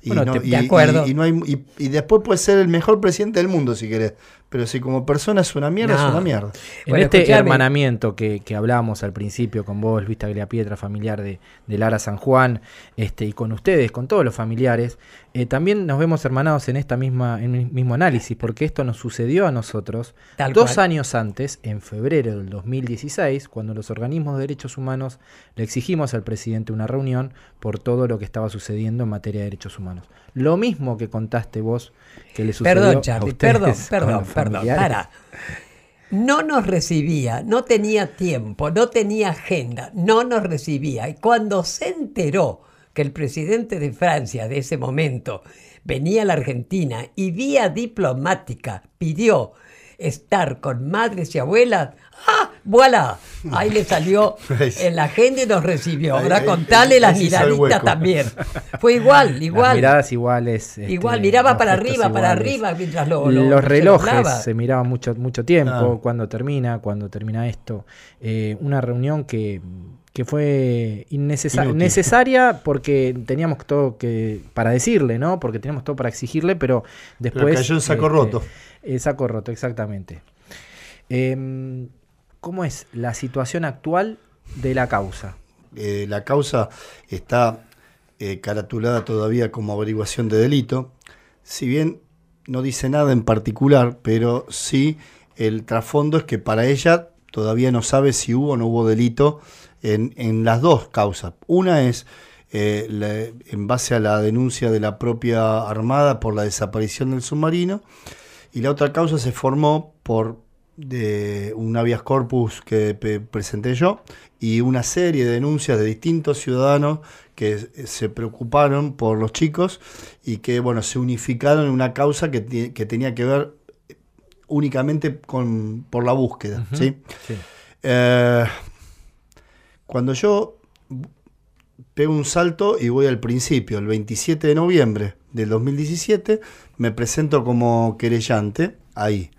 E: Y,
C: Bueno,
E: no-
C: te-
E: y-
B: de acuerdo.
E: y- y no hay, y, y después puede ser el mejor presidente del mundo si querés. Pero si como persona es una mierda,
B: No.
E: es una mierda.
C: En
B: Bueno,
C: este
B: escuchame.
C: hermanamiento que, que hablábamos al principio con vos, Luis Tagliapietra, familiar de, de Lara San Juan, este, y con ustedes, con todos los familiares, eh, también nos vemos hermanados en esta misma, en el mismo análisis, porque esto nos sucedió a nosotros
B: Tal
C: dos
B: cual.
C: años antes, en febrero del 2016, cuando los organismos de derechos humanos le exigimos al presidente una reunión por todo lo que estaba sucediendo en materia de derechos humanos. Lo mismo que contaste vos que le sucedió
B: Perdón,
C: a
B: Charlie,
C: ustedes
B: perdón, perdón, perdón. Para. No nos recibía, no tenía tiempo, no tenía agenda, no nos recibía. Y cuando se enteró que el presidente de Francia de ese momento venía a la Argentina y vía diplomática pidió estar con madres y abuelas, ¡ah! ¡Voilà! Ahí le salió en la agenda y nos recibió. Ahora
E: ahí-
B: contale
E: ahí
B: las
E: se
B: miraditas también. Fue igual,
C: Las
B: igual.
C: miradas iguales. este,
B: Igual, miraba para arriba, para arriba mientras lo, lo-
C: los
B: se
C: relojes
B: hablaba.
C: se miraban mucho, mucho tiempo,
E: Ah.
C: cuando termina, cuando termina esto. Eh, una reunión que, que fue innecesa-
E: Inútil.
C: necesaria porque teníamos todo que para decirle, ¿no? Porque teníamos todo para exigirle, pero después...
E: cayó en saco
C: este,
E: roto.
C: Eh, saco roto, exactamente. Em, ¿Cómo es la situación actual de la causa?
E: Eh, la causa está eh, caratulada todavía como averiguación de delito, si bien no dice nada en particular, pero sí el trasfondo es que para ella todavía no sabe si hubo o no hubo delito en, en las dos causas. Una es eh, en base a la denuncia de la propia Armada por la desaparición del submarino, y la otra causa se formó por de un habeas corpus que presenté yo y una serie de denuncias de distintos ciudadanos que s- se preocuparon por los chicos y que bueno se unificaron en una causa que, que tenía que ver únicamente con por la búsqueda ¿sí?
C: Sí.
E: Eh, cuando yo pego un salto y voy al principio, el 27 de noviembre del 2017, me presento como querellante ahí.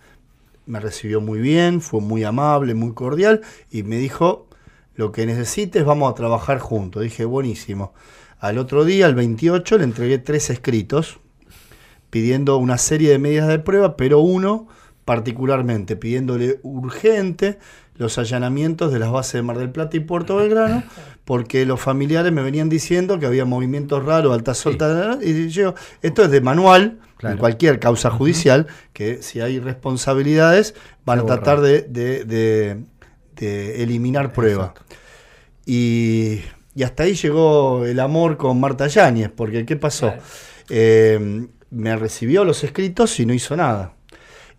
E: Me recibió muy bien, fue muy amable, muy cordial y me dijo, lo que necesites vamos a trabajar juntos. Dije, buenísimo. Al otro día, el 28, le entregué tres escritos pidiendo una serie de medidas de prueba, pero uno particularmente pidiéndole urgente los allanamientos de las bases de Mar del Plata y Puerto Belgrano, porque los familiares me venían diciendo que había movimientos raros, alta solta, y yo, esto es de manual,
C: Claro.
E: en cualquier causa judicial, que si hay responsabilidades van a tratar de, de- de- de eliminar prueba. Y, y hasta ahí llegó el amor con Marta Yáñez, porque ¿qué pasó?
B: Claro.
E: Eh, me recibió los escritos y no hizo nada.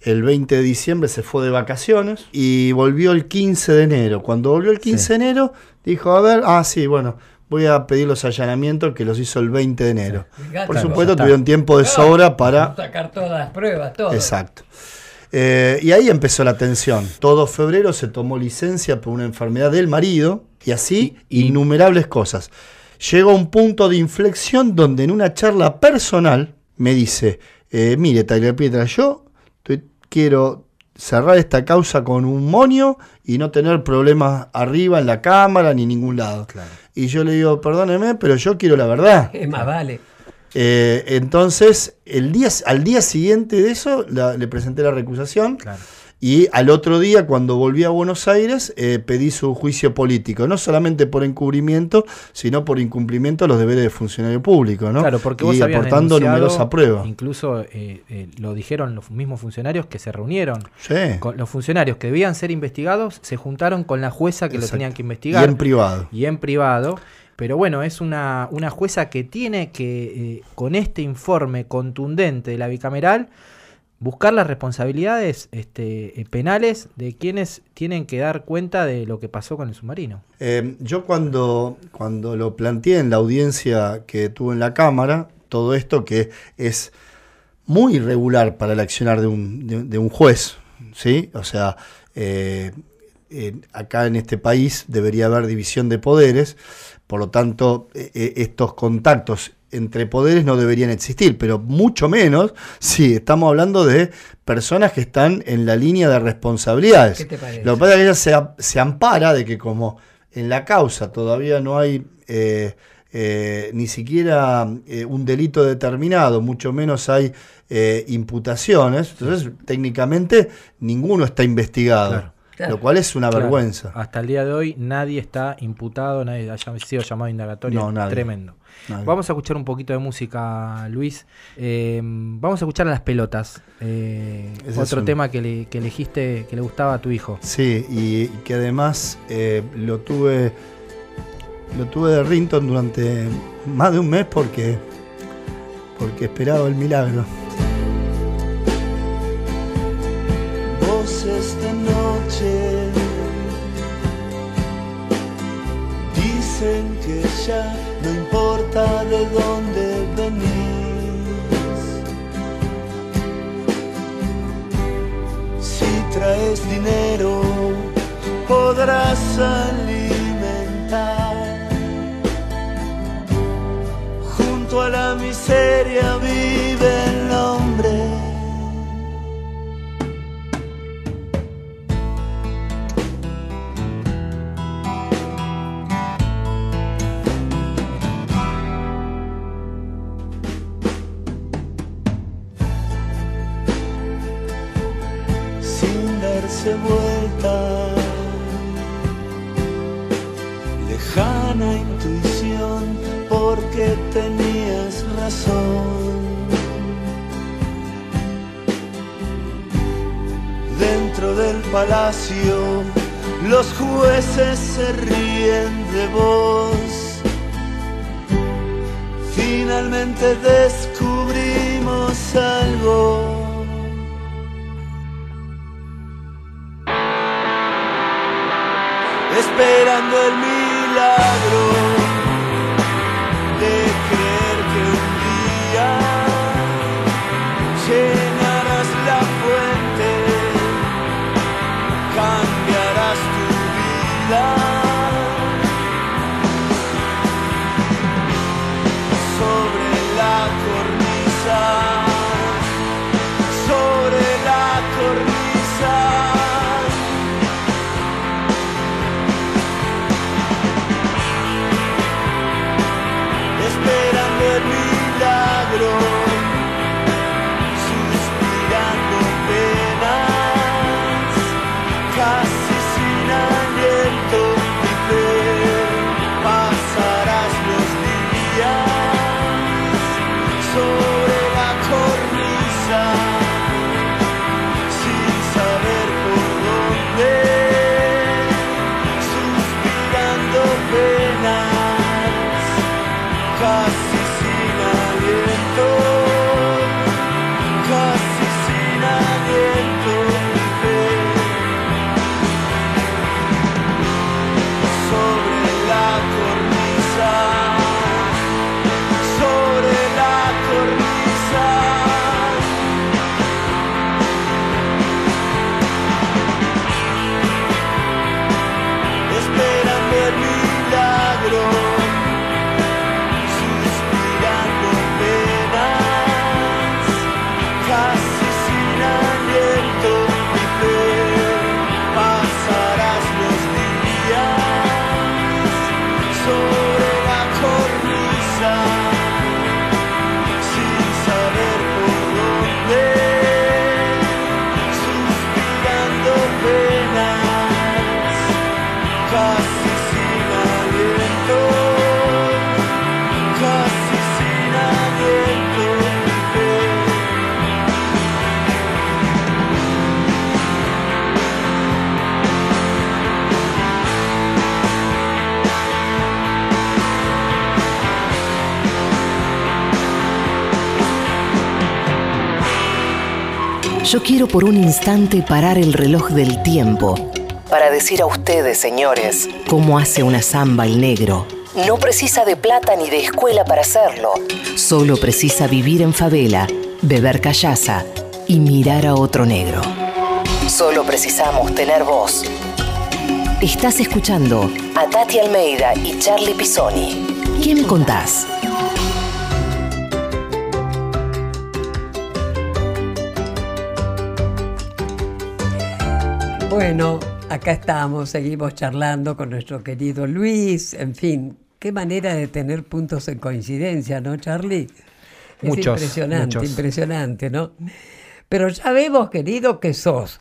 E: El 20 de diciembre se fue de vacaciones y volvió el 15 de enero. Cuando volvió el 15
C: Sí.
E: de enero, dijo, a ver, ah, sí, bueno, voy a pedir los allanamientos que los hizo el 20 de enero. Por supuesto, tuvieron tiempo de sobra para
B: sacar todas las pruebas, todo.
E: Exacto. Eh, y ahí empezó la tensión. Todo febrero se tomó licencia por una enfermedad del marido y así innumerables cosas. Llegó a un punto de inflexión donde en una charla personal me dice, eh, mire Tyler Pietra, yo quiero cerrar esta causa con un monio y no tener problemas arriba en la cámara ni en ningún lado.
C: Claro.
E: Y yo le digo, perdóneme, pero yo quiero la verdad.
B: Es más vale.
E: Eh, entonces, el día, al día siguiente de eso, la- le presenté la recusación
C: Claro.
E: Y al otro día, cuando volví a Buenos Aires, eh, pedí su juicio político, no solamente por encubrimiento, sino por incumplimiento de los deberes de funcionario público, ¿no?
C: Claro, porque
E: y
C: vos habías
E: aportando numerosas pruebas.
C: Incluso eh, eh, lo dijeron los mismos funcionarios que se reunieron.
E: Sí,
C: Con los funcionarios que debían ser investigados se juntaron con la jueza que lo
E: Exacto.
C: tenían que
E: y
C: investigar.
E: en privado.
C: y en privado. Pero bueno, es una, una jueza que tiene que, eh, con este informe contundente de la bicameral, buscar las responsabilidades este, eh, penales de quienes tienen que dar cuenta de lo que pasó con el submarino.
E: Eh, yo cuando, cuando lo planteé en la audiencia que tuve en la Cámara, todo esto que es muy irregular para el accionar de un, de, un juez, ¿sí? O sea, eh, acá en este país debería haber división de poderes, por lo tanto, eh, eh, estos contactos entre poderes no deberían existir, pero mucho menos si estamos hablando de personas que están en la línea de responsabilidades.
B: ¿Qué te parece?
E: Lo que pasa es que ella se, ampara de que como en la causa todavía no hay eh, eh, ni siquiera eh, un delito determinado, mucho menos hay eh, imputaciones, entonces técnicamente ninguno está investigado,
C: Claro.
B: Claro.
E: lo cual es una
C: Claro,
E: vergüenza.
C: Hasta el día de hoy nadie está imputado, nadie ha sido llamado a indagatorio.
E: No, nadie.
C: Tremendo. Vamos a escuchar un poquito de música, Luis. Eh, vamos a escuchar a las pelotas. Eh, otro
E: un-
C: tema que, le- que elegiste que le gustaba a tu hijo.
E: Sí, y, y que además eh, lo tuve lo tuve de Rinton durante más de un mes porque porque esperaba el milagro.
F: voces de noche dicen que ya de dónde venís. Si traes dinero, podrás alimentar. Junto a la miseria vive darse vuelta. Lejana intuición, porque tenías razón. Dentro del palacio, los jueces se ríen de vos. Finalmente descubrimos algo. Esperando el milagro sun.
A: Yo quiero por un instante parar el reloj del tiempo para decir a ustedes, señores, cómo hace una samba el negro. No precisa de plata ni de escuela para hacerlo. Solo precisa vivir en favela, beber callaza y mirar a otro negro. Solo precisamos tener voz. Estás escuchando a Tati Almeida y Charlie Pisoni. ¿Qué me contás?
B: Bueno, acá estamos, seguimos charlando con nuestro querido Luis, en fin, qué manera de tener puntos en coincidencia, ¿no, Charlie? Es
C: Muchos,
B: impresionante,
C: muchos.
B: impresionante, ¿no? Pero ya vemos, querido, que sos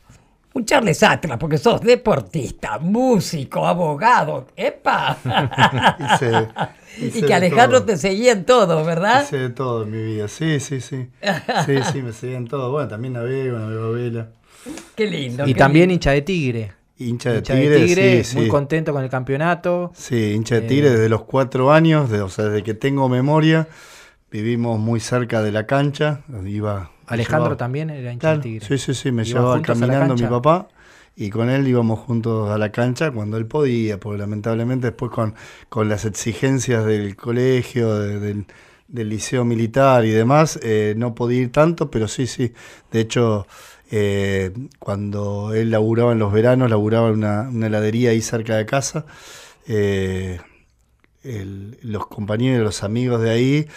B: un Charles Atlas, porque sos deportista, músico, abogado, ¡epa!
E: Hice-
B: y que Alejandro
E: todo.
B: te seguía en todo, ¿verdad?
E: Hice de todo en mi vida, sí, sí, sí. Sí, sí, me seguían todo. Bueno, también navego, navego a vela.
B: Qué lindo.
C: Y
B: qué
C: también
B: lindo.
C: hincha de Tigre.
E: Hincha de
C: Hincha
E: Tigre,
C: de Tigre,
E: sí,
C: muy
E: sí.
C: contento con el campeonato.
E: Sí, hincha de
C: Eh,
E: Tigre desde los cuatro años, de- o sea, desde que tengo memoria, vivimos muy cerca de la cancha. Iba,
C: Alejandro
E: llevaba-
C: también era hincha de Tigre.
E: sí, sí, sí, me
C: ¿Iban
E: llevaba caminando mi papá y con él íbamos juntos a la cancha cuando él podía, porque lamentablemente después con, con las exigencias del colegio, de- del, del liceo militar y demás, eh, no podía ir tanto, pero sí, sí. De hecho, Eh, cuando él laburaba en los veranos, laburaba en una, una heladería ahí cerca de casa. Eh, el- los compañeros, los amigos de ahí,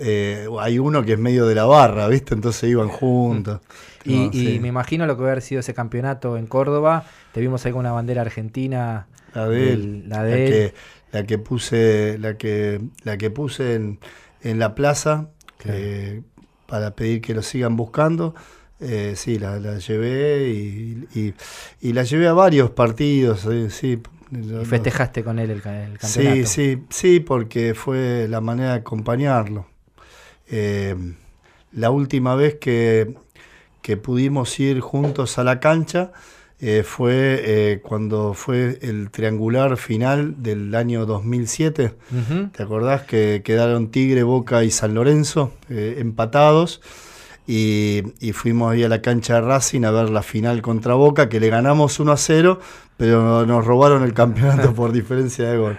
E: eh, hay uno que es medio de la barra, ¿viste? Entonces iban juntos.
C: Y,
E: No,
C: y
E: sí.
C: me imagino lo que va a haber sido ese campeonato en Córdoba. Te vimos ahí con una bandera argentina.
E: La de él,
C: la
E: la,
C: de él.
E: que, la que puse, la que, la que puse en, en la plaza eh, para pedir que lo sigan buscando. Eh, sí, la, la llevé y, y- y la llevé a varios partidos. eh, sí,
C: Y festejaste con él el, el campeonato.
E: Sí, sí, sí, porque fue la manera de acompañarlo. Eh, la última vez que, que pudimos ir juntos a la cancha eh, fue cuando fue el triangular final del año 2007.
C: Ujú.
E: ¿Te acordás que quedaron Tigre, Boca y San Lorenzo empatados? Y, y fuimos ahí a la cancha de Racing a ver la final contra Boca, que le ganamos 1 a 0, pero nos robaron el campeonato por diferencia de gol.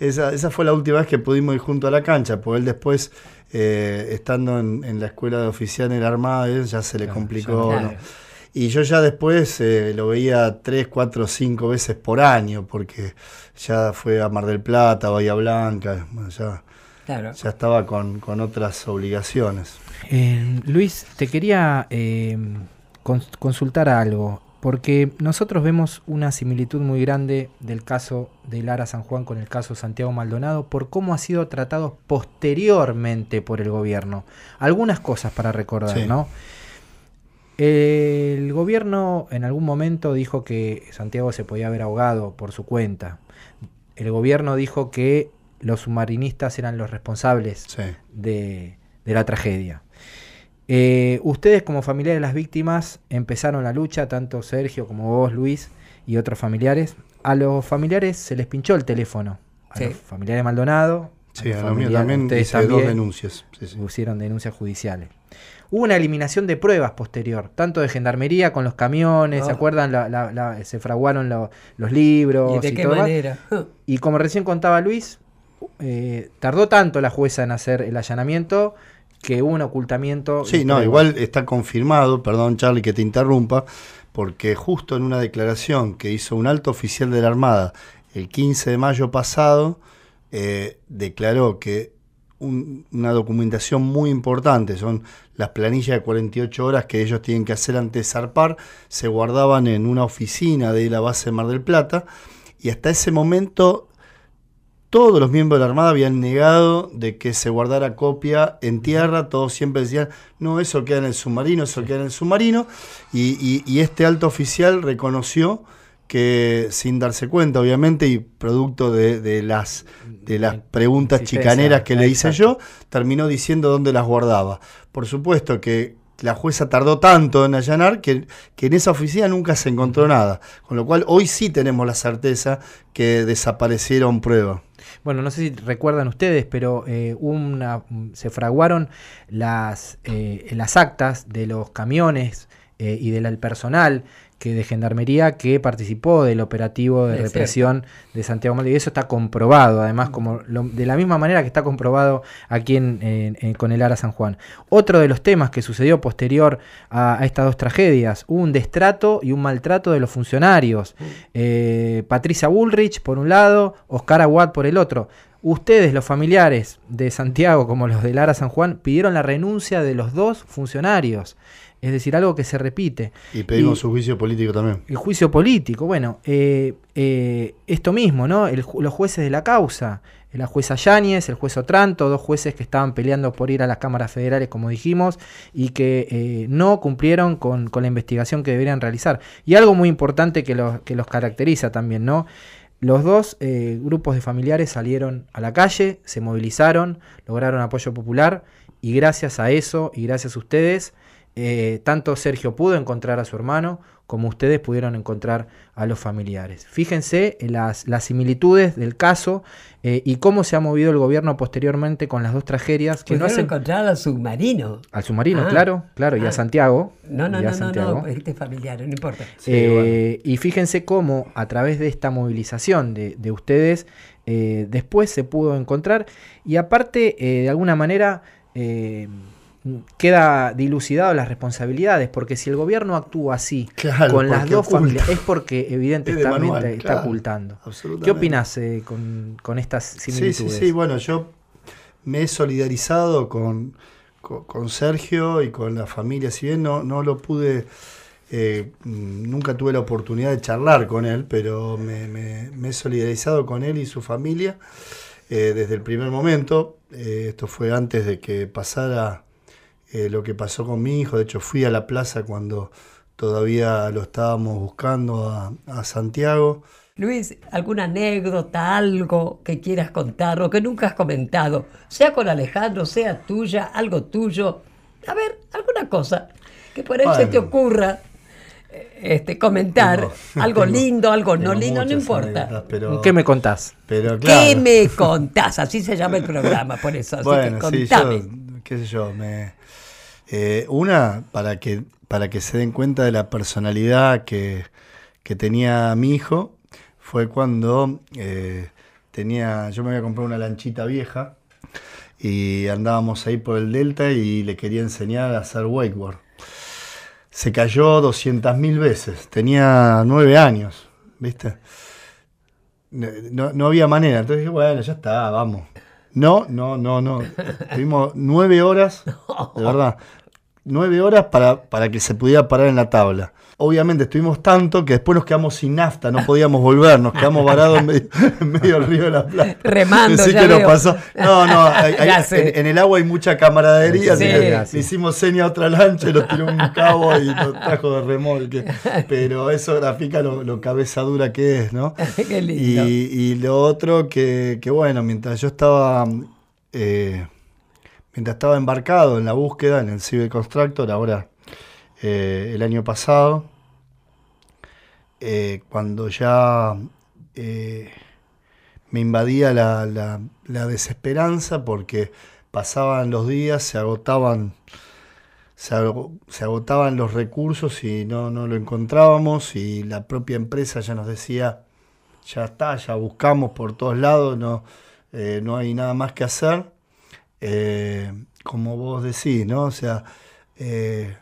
E: Esa, esa fue la última vez que pudimos ir junto a la cancha, porque él después, eh, estando en, en la escuela de oficial en la Armada, él ya se le
C: Claro,
E: complicó. Y yo ya después eh, lo veía tres, cuatro, cinco veces por año, porque ya fue a Mar del Plata, Bahía Blanca, bueno, ya,
B: Claro.
E: ya estaba con, con otras obligaciones.
C: Eh, Luis, te quería eh, cons- consultar algo, porque nosotros vemos una similitud muy grande del caso de Lara San Juan con el caso Santiago Maldonado por cómo ha sido tratado posteriormente por el gobierno. Algunas cosas para recordar,
E: Sí.
C: ¿no? El gobierno en algún momento dijo que Santiago se podía haber ahogado por su cuenta. El gobierno dijo que los submarinistas eran los responsables
E: Sí.
C: de, de la tragedia. Eh, ustedes como familiares de las víctimas empezaron la lucha, tanto Sergio como vos, Luis, y otros familiares. A los familiares se les pinchó el teléfono. A
B: Sí.
C: los familiares de Maldonado.
E: Sí, a también
C: ustedes
E: hice dos denuncias. Sí, sí.
C: pusieron denuncias judiciales. Hubo una eliminación de pruebas posterior, tanto de gendarmería con los camiones, ¿se
B: Ah.
C: acuerdan? La- la- la- se fraguaron lo- los libros
B: ¿Y de
C: y
B: qué
C: todo
B: manera?
C: Y como recién contaba Luis, eh, tardó tanto la jueza en hacer el allanamiento que hubo un ocultamiento.
E: Sí, no, igual está confirmado, perdón Charlie que te interrumpa, porque justo en una declaración que hizo un alto oficial de la Armada el 15 de mayo pasado, eh, declaró que un- una documentación muy importante, son las planillas de 48 horas que ellos tienen que hacer antes de zarpar, se guardaban en una oficina de la base de Mar del Plata, y hasta ese momento todos los miembros de la Armada habían negado de que se guardara copia en tierra, todos siempre decían, no, eso queda en el submarino, eso queda en el submarino, y, y- y este alto oficial reconoció que sin darse cuenta, obviamente, y producto de, de las, de las preguntas chicaneras que le hice
C: exacto.
E: yo, terminó diciendo dónde las guardaba. Por supuesto que la jueza tardó tanto en allanar que, que en esa oficina nunca se encontró nada. Con lo cual hoy sí tenemos la certeza que desaparecieron pruebas.
C: Bueno, no sé si recuerdan ustedes, pero eh, una, se fraguaron las, eh, las actas de los camiones eh, y del personal que de gendarmería que participó del operativo de
B: Es
C: represión de Santiago Maldonado. Y eso está comprobado, además, como lo- de la misma manera que está comprobado aquí en, en- en- con el Ara San Juan. Otro de los temas que sucedió posterior a, a estas dos tragedias, hubo un destrato y un maltrato de los funcionarios. Eh, Patricia Bullrich por un lado, Oscar Aguad por el otro. Ustedes, los familiares de Santiago, como los de Lara San Juan, pidieron la renuncia de los dos funcionarios. Es decir, algo que se repite.
E: Y pedimos
C: Y-
E: su juicio político también.
C: El juicio político, bueno, eh, eh, esto mismo, ¿no? El los jueces de la causa, la jueza Yáñez, el juez Otranto, dos jueces que estaban peleando por ir a las cámaras federales, como dijimos, y que eh, no cumplieron con, con la investigación que deberían realizar. Y algo muy importante que los, que los caracteriza también, ¿no? Los dos eh, grupos de familiares salieron a la calle, se movilizaron, lograron apoyo popular, y gracias a eso, y gracias a ustedes, eh, tanto Sergio pudo encontrar a su hermano como ustedes pudieron encontrar a los familiares. Fíjense en las, las similitudes del caso eh, y cómo se ha movido el gobierno posteriormente con las dos tragedias que no hacen
B: encontrar al submarino.
C: al submarino,
B: Ah.
C: claro, claro, y a
B: Ah.
C: Santiago.
B: No, no,
C: y a
B: no, no,
C: Santiago.
B: no, este familiar, no importa.
C: Eh, Y fíjense cómo a través de esta movilización de, de ustedes eh, después se pudo encontrar y aparte eh, de alguna manera eh, queda dilucidado las responsabilidades, porque si el gobierno actúa así
E: Claro,
C: con las dos
E: oculta.
C: familias, es porque
E: Es de
C: evidentemente
E: manual,
C: está
E: claro,
C: ocultando. ¿Qué opinas eh, con, con estas
E: Sí,
C: similitudes?
E: sí, sí, bueno, yo me he solidarizado con, con, con Sergio y con la familia, si bien no, no lo pude, eh, nunca tuve la oportunidad de charlar con él, pero me, me- me he solidarizado con él y su familia eh, desde el primer momento. Esto fue antes de que pasara eh, lo que pasó con mi hijo, de hecho fui a la plaza cuando todavía lo estábamos buscando a, a Santiago.
B: Luis, ¿alguna anécdota, algo que quieras contar o que nunca has comentado? Sea con Alejandro, sea tuya, algo tuyo. A ver, alguna cosa que por ahí se te ocurra eh, este, comentar.
E: Tengo-
B: algo
E: tengo-
B: lindo, algo no lindo, no importa.
E: pero-
C: ¿Qué me contás?
E: Pero claro.
B: ¿Qué me contás? Así se llama el programa, por eso. Así
E: bueno,
B: que
E: sí,
B: contame.
E: yo, qué sé yo, me, eh, una, para que, para que se den cuenta de la personalidad que, que tenía mi hijo, fue cuando eh, tenía, yo me había comprado una lanchita vieja y andábamos ahí por el delta y le quería enseñar a hacer wakeboard. Se cayó 200.000 veces, tenía nueve años, ¿viste? No, no había manera. Entonces dije, bueno, ya está, vamos. No, no, no, no. Tuvimos nueve horas, de verdad, nueve horas para, para que se pudiera parar en la tabla. Obviamente estuvimos tanto que después nos quedamos sin nafta, no podíamos volver, nos quedamos varados en medio, en medio del río de la Plata.
B: Remando,
E: Sí
B: ya
E: que nos pasó. No, no, hay- hay- en, en el agua hay mucha camaradería, así
B: Sí.
E: que le hicimos seña a otra lancha y nos tiró un cabo y nos trajo de remolque. Pero eso grafica lo, lo cabeza dura que es, ¿no?
B: Qué lindo.
E: Y, y lo otro que, que, bueno, mientras yo estaba, eh, mientras estaba embarcado en la búsqueda en el Civil Constructor, ahora eh, el año pasado, eh, cuando ya eh, me invadía la, desesperanza porque pasaban los días, se agotaban, se, ago- se agotaban los recursos y no, no lo encontrábamos y la propia empresa ya nos decía, ya está, ya buscamos por todos lados, no, no hay nada más que hacer. Eh, como vos decís, ¿no? O sea, eh,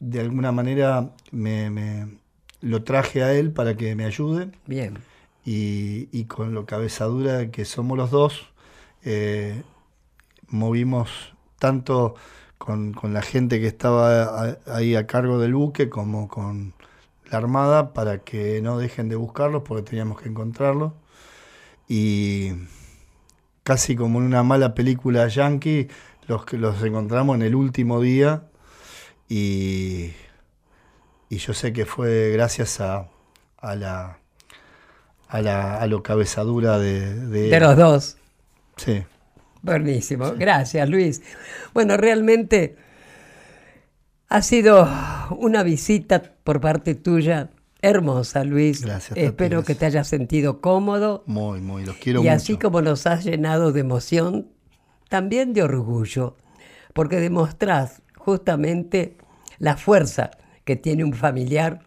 E: de alguna manera me, me- lo traje a él para que me ayude
B: Bien.
E: y, y con lo cabezadura que somos los dos, eh, movimos tanto con, con la gente que estaba a- ahí a cargo del buque como con la Armada para que no dejen de buscarlos porque teníamos que encontrarlos. Y casi como en una mala película yankee, los, que los encontramos en el último día y, y yo sé que fue gracias a, a la a, la, a lo cabezadura de, de,
B: De los dos.
E: Sí.
B: Buenísimo, gracias Luis. Bueno, realmente ha sido una visita por parte tuya hermosa, Luis.
E: Gracias,
B: Espero que te hayas sentido cómodo
E: Muy, muy, los quiero
B: y
E: mucho.
B: así como nos has llenado de emoción, también de orgullo, porque demostrás justamente la fuerza que tiene un familiar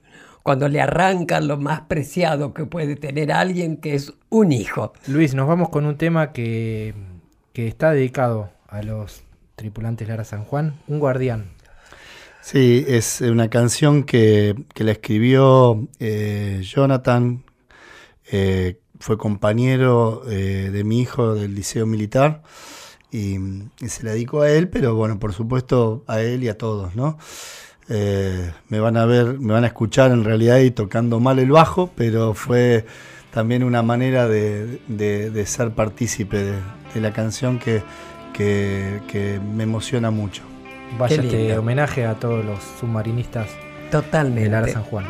B: cuando le arrancan lo más preciado que puede tener alguien, que es un hijo.
C: Luis, nos vamos con un tema que, que está dedicado a los tripulantes Lara San Juan, Un Guardián.
E: Sí, es una canción que, que la escribió eh, Jonathan, eh, fue compañero eh, de mi hijo del liceo militar y, se la dedicó a él, pero bueno, por supuesto a él y a todos, ¿no? Eh, me van a ver, me van a escuchar en realidad y tocando mal el bajo, pero fue también una manera de, de- ser partícipe de, la canción que- que me emociona mucho.
C: Vaya este homenaje a todos los submarinistas
B: Totalmente.
C: Lara San Juan.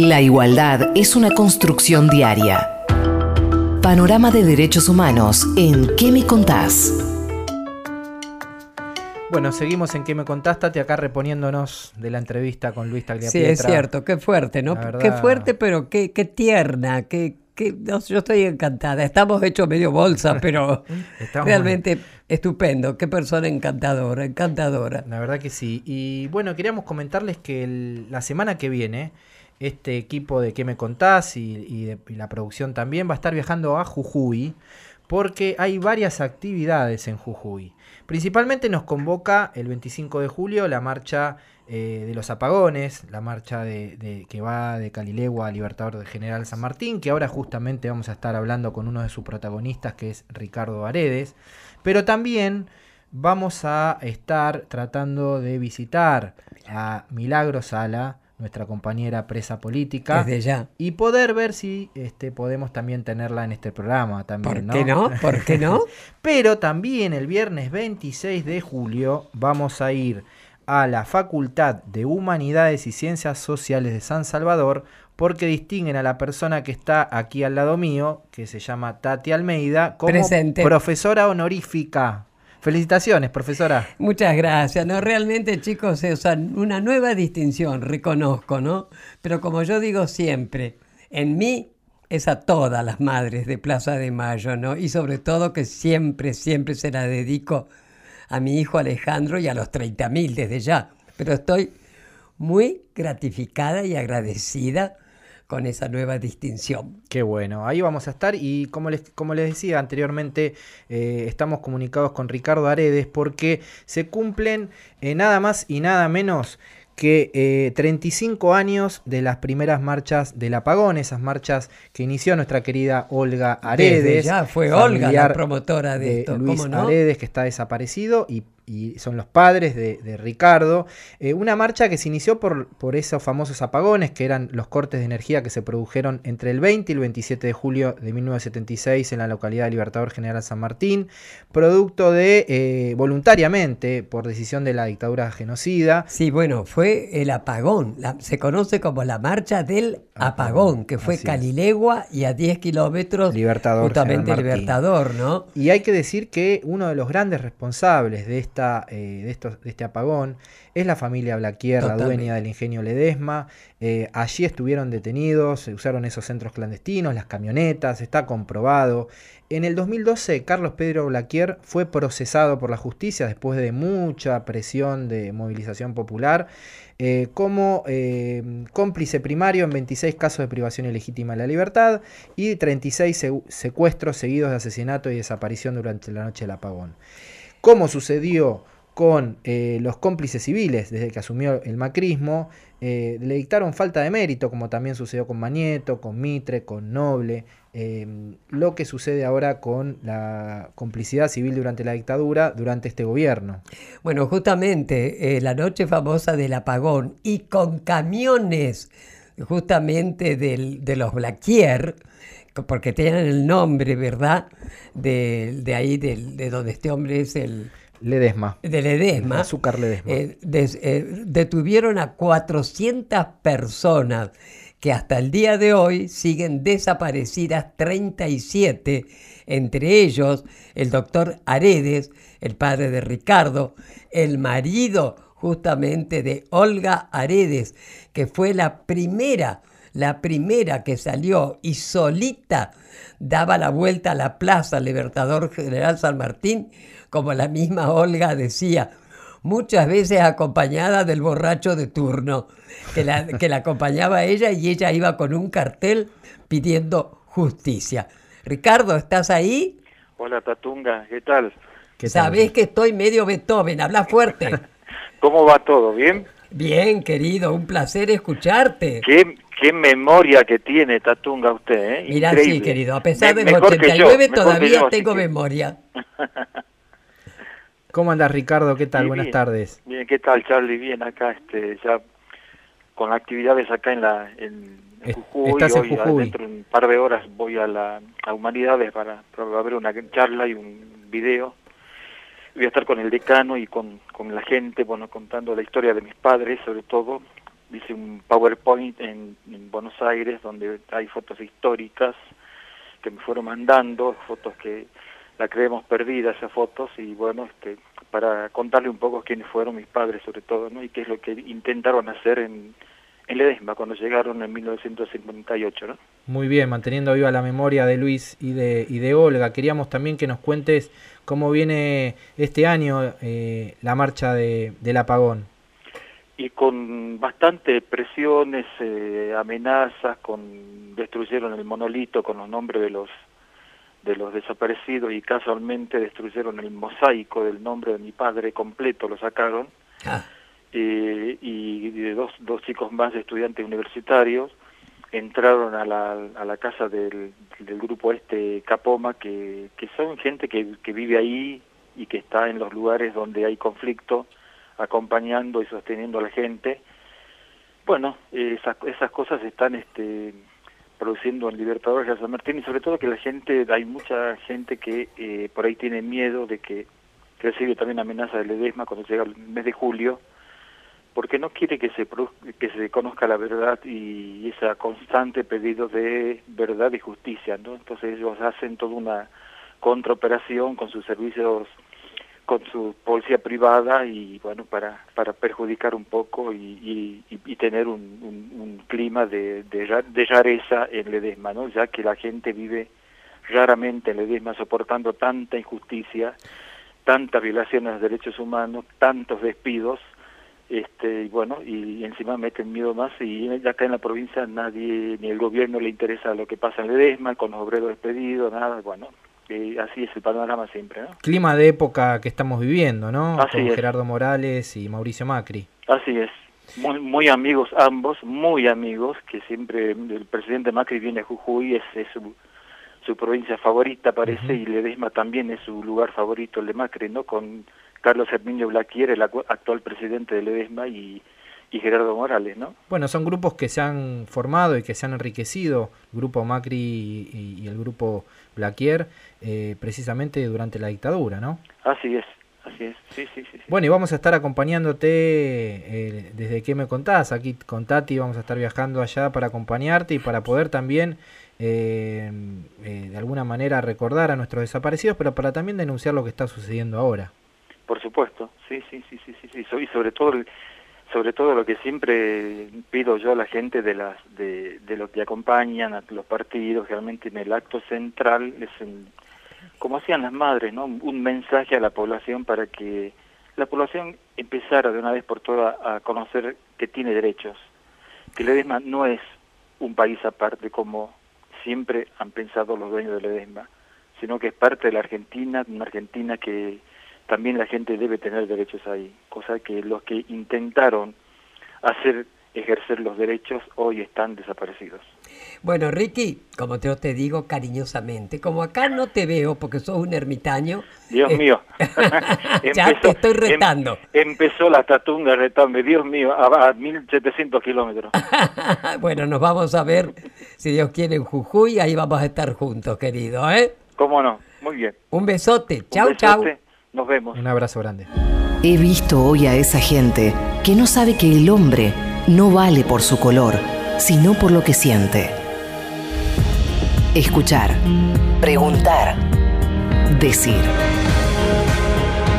F: La
A: igualdad es una construcción diaria. Panorama de Derechos Humanos en ¿Qué me contás?
C: Bueno, seguimos en ¿Qué me contás, Tati? Acá reponiéndonos de la entrevista con Luis
B: Sí,
C: Tagliapietra.
B: es cierto, qué fuerte, ¿no?
C: Verdad-
B: Qué fuerte, pero qué, qué tierna, qué, qué- no, yo estoy encantada. Estamos hechos medio bolsa, pero
C: Estamos-
B: realmente estupendo. Qué persona encantadora, encantadora.
C: La verdad que sí. Y bueno, queríamos comentarles que el- la semana que viene, este equipo de ¿Qué me contás? y, la producción también va a estar viajando a Jujuy porque hay varias actividades en Jujuy. Principalmente nos convoca el 25 de julio la marcha eh, de los apagones, la marcha de, de- que va de Calilegua a Libertador de General San Martín, que ahora justamente vamos a estar hablando con uno de sus protagonistas, que es Ricardo Aredes. Pero también vamos a estar tratando de visitar a Milagro Sala, nuestra compañera presa política.
B: Desde ya.
C: Y poder ver si este, podemos también tenerla en este programa también,
B: ¿Por qué no? ¿Por qué no?
C: Pero también el viernes 26 de julio vamos a ir a la Facultad de Humanidades y Ciencias Sociales de San Salvador porque distinguen a la persona que está aquí al lado mío, que se llama Tati Almeida, como
B: Presente.
C: profesora honorífica. Felicitaciones, profesora.
B: Muchas gracias. No, realmente, chicos, es una nueva distinción, reconozco, ¿no? Pero como yo digo siempre, en mí es a todas las madres de Plaza de Mayo, ¿no? Y sobre todo que siempre, siempre se la dedico a mi hijo Alejandro y a los 30.000 desde ya. Pero estoy muy gratificada y agradecida con esa nueva distinción.
C: Qué bueno, ahí vamos a estar y como les, como les decía anteriormente, eh, estamos comunicados con Ricardo Aredes porque se cumplen eh, nada más y nada menos que eh, 35 años de las primeras marchas del apagón, esas marchas que inició nuestra querida Olga Aredes.
B: Desde ya fue Olga la promotora de esto,
C: Luis
B: ¿cómo no?
C: Aredes, que está desaparecido, y, y son los padres de, de Ricardo. Eh, una marcha que se inició por, por esos famosos apagones, que eran los cortes de energía que se produjeron entre el 20 y el 27 de julio de 1976 en la localidad de Libertador General San Martín, producto de, eh, voluntariamente, por decisión de la dictadura genocida,
B: Sí, bueno, fue el apagón. la- se conoce como la marcha del apagón, que fue. Calilegua y a 10 kilómetros
C: Libertador,
B: justamente. Libertador, ¿no?
C: Y hay que decir que uno de los grandes responsables de esta esta, eh, de, estos, de este apagón es la familia Blaquier, la dueña del ingenio Ledesma. Eh, allí estuvieron detenidos, se usaron esos centros clandestinos, las camionetas, está comprobado. En el 2012, Carlos Pedro Blaquier fue procesado por la justicia después de mucha presión de movilización popular eh, como eh, cómplice primario en 26 casos de privación ilegítima de la libertad y 36 se- secuestros seguidos de asesinato y desaparición durante la noche del apagón. Como sucedió con eh, los cómplices civiles desde que asumió el macrismo, eh, le dictaron falta de mérito, como también sucedió con Mañeto, con Mitre, con Noble, eh, lo que sucede ahora con la complicidad civil durante la dictadura, durante este gobierno.
B: Bueno, justamente la noche famosa del apagón y con camiones justamente del- de los Blaquier, porque tienen el nombre, ¿verdad? De, de ahí, del- de donde este hombre es el
C: Ledesma.
B: del Edesma.
C: Azúcar Ledesma.
B: eh, des- eh, detuvieron a 400 personas que hasta el día de hoy siguen desaparecidas 37, entre ellos el doctor Aredes, el padre de Ricardo, el marido justamente de Olga Aredes, que fue la primera, la primera que salió y solita daba la vuelta a la plaza Libertador General San Martín, como la misma Olga decía, muchas veces acompañada del borracho de turno, que la, que la acompañaba a ella y ella iba con un cartel pidiendo justicia. Ricardo, ¿estás ahí?
G: Hola Tatunga, ¿qué tal?
C: ¿Qué tal?
B: Sabés que estoy medio Beethoven, habla fuerte.
G: ¿Cómo va todo? ¿Bien?
B: Bien, querido, un placer escucharte.
G: ¿Qué, qué memoria que tiene Tatunga usted, ¿eh?
B: Mira,
G: Increíble.
B: sí, querido, a pesar
G: que yo,
B: 89
G: mejor que
B: todavía
G: yo,
B: tengo memoria.
C: ¿Cómo andas, Ricardo? ¿Qué tal?
G: Sí,
C: Buenas
G: bien.
C: tardes.
G: Bien, ¿qué tal, Charlie? Bien, acá, este, ya con actividades acá en la en Jujuy.
C: estás en
G: Hoy,
C: Jujuy.
G: Dentro de un par de horas voy a la a Humanidades para, para ver una charla y un video. Voy a estar con el decano y con, con la gente, bueno, contando la historia de mis padres, sobre todo. Hice un PowerPoint en, en Buenos Aires donde hay fotos históricas que me fueron mandando, fotos que la creemos perdida esas fotos y bueno, este, para contarle un poco quiénes fueron mis padres sobre todo, ¿no? Y qué es lo que intentaron hacer en, en Ledesma cuando llegaron en 1958, ¿no?
C: Muy bien, manteniendo viva la memoria de Luis y de, y de Olga, queríamos también que nos cuentes cómo viene este año eh, la marcha de, del apagón.
G: Y con bastante presiones, eh, amenazas, con destruyeron el monolito con los nombres de los de los desaparecidos y casualmente destruyeron el mosaico del nombre de mi padre completo, lo sacaron.
B: Ah,
G: eh, y de dos, dos chicos más estudiantes universitarios entraron a la, a la casa del, del grupo este Capoma que, que son gente que, que vive ahí y que está en los lugares donde hay conflicto acompañando y sosteniendo a la gente bueno eh, esas, esas cosas están este produciendo en Libertadores de San Martín y sobre todo que la gente hay mucha gente que eh, por ahí tiene miedo de que recibe también amenaza del Ledesma cuando llega el mes de julio porque no quiere que se que se conozca la verdad y ese constante pedido de verdad y justicia, ¿no? Entonces ellos hacen toda una contraoperación con sus servicios, con su policía privada y bueno para para perjudicar un poco y, y, y- tener un, un- clima de, de, de rareza en Ledesma, ¿no? Ya que la gente vive raramente en Ledesma soportando tanta injusticia, tantas violaciones a los derechos humanos, tantos despidos este y bueno y encima meten miedo más y acá en la provincia nadie ni el gobierno le interesa lo que pasa en Ledesma con los obreros despedidos nada bueno eh, así es el panorama siempre ¿no?
C: Clima de época que estamos viviendo, ¿no?
G: Así
C: Con
G: es.
C: Gerardo Morales y Mauricio Macri.
G: así es muy muy amigos ambos muy amigos que siempre el presidente Macri viene a Jujuy es, es su su provincia favorita parece
C: Ujú.
G: y Ledesma también es su lugar favorito el de Macri no con Carlos Herminio Blaquier el actual presidente de Ledesma y y Gerardo Morales no
C: Bueno, son grupos que se han formado y que se han enriquecido, el grupo Macri y, y el grupo Blaquier, eh, precisamente durante la dictadura, ¿no?
G: Así es, así es, sí, sí, sí. sí.
C: Bueno, y vamos a estar acompañándote eh, desde que me contás. Aquí con Tati vamos a estar viajando allá para acompañarte y para poder también, eh, eh, de alguna manera, recordar a nuestros desaparecidos, pero para también denunciar lo que está sucediendo ahora.
G: por supuesto, sí, sí, sí, sí, sí, sí. Y sobre todo, el- sobre todo lo que siempre pido yo a la gente de las, de, de los que acompañan a los partidos, realmente en el acto central es el- como hacían las madres, ¿no? Un mensaje a la población para que la población empezara de una vez por todas a conocer que tiene derechos, que Ledesma no es un país aparte como siempre han pensado los dueños de Ledesma, sino que es parte de la Argentina, una Argentina que también la gente debe tener derechos ahí, cosa que los que intentaron hacer ejercer los derechos hoy están desaparecidos.
B: Bueno, Ricky, como yo te digo cariñosamente, como acá no te veo porque sos un ermitaño.
G: Dios
B: eh,
G: mío.
B: ya te estoy
G: em-
B: retando.
G: empezó la tatunga retarme, Dios mío, a, a 1700 kilómetros.
B: bueno, nos vamos a ver, si Dios quiere, en Jujuy. Ahí vamos a estar juntos, querido. ¿eh?
G: ¿Cómo no? Muy bien.
B: Un besote.
G: Un
B: Chau, chau.
G: Nos vemos.
C: Un abrazo grande.
A: He visto hoy a esa gente que no sabe que el hombre no vale por su color, sino por lo que siente. Escuchar, preguntar, decir.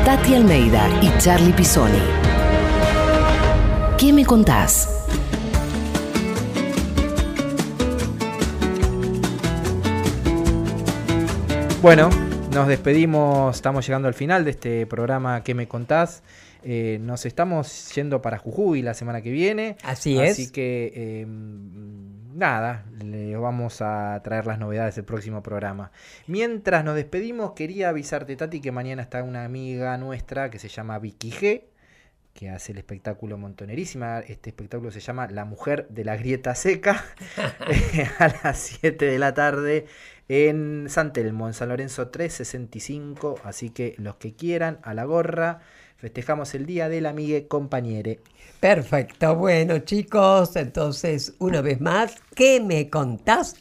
A: Tati Almeida y Charlie Pisoni. ¿Qué me contás?
C: Bueno, nos despedimos, estamos llegando al final de este programa ¿Qué me contás? Eh, nos estamos yendo para Jujuy la semana que viene.
B: Así es.
C: Así que eh, nada, le vamos a traer las novedades del próximo programa. Mientras nos despedimos, quería avisarte, Tati, que mañana está una amiga nuestra que se llama Vicky G, que hace el espectáculo Montonerísima. Este espectáculo se llama La Mujer de la Grieta Seca, eh, a las 7 de la tarde en San Telmo, en San Lorenzo 365. Así que los que quieran, a la gorra, festejamos el Día del Amigue Compañere.
B: Perfecto. Bueno, chicos, entonces, una vez más, ¿qué me contás?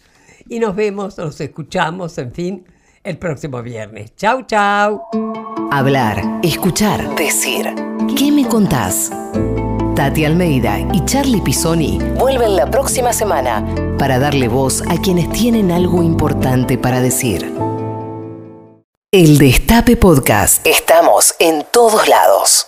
B: Y nos vemos, nos escuchamos, en fin, el próximo viernes. Chau, chau.
A: Hablar, escuchar, decir. ¿Qué me contás? Tati Almeida y Charlie Pisoni vuelven la próxima semana para darle voz a quienes tienen algo importante para decir. El Destape Podcast. Estamos en todos lados.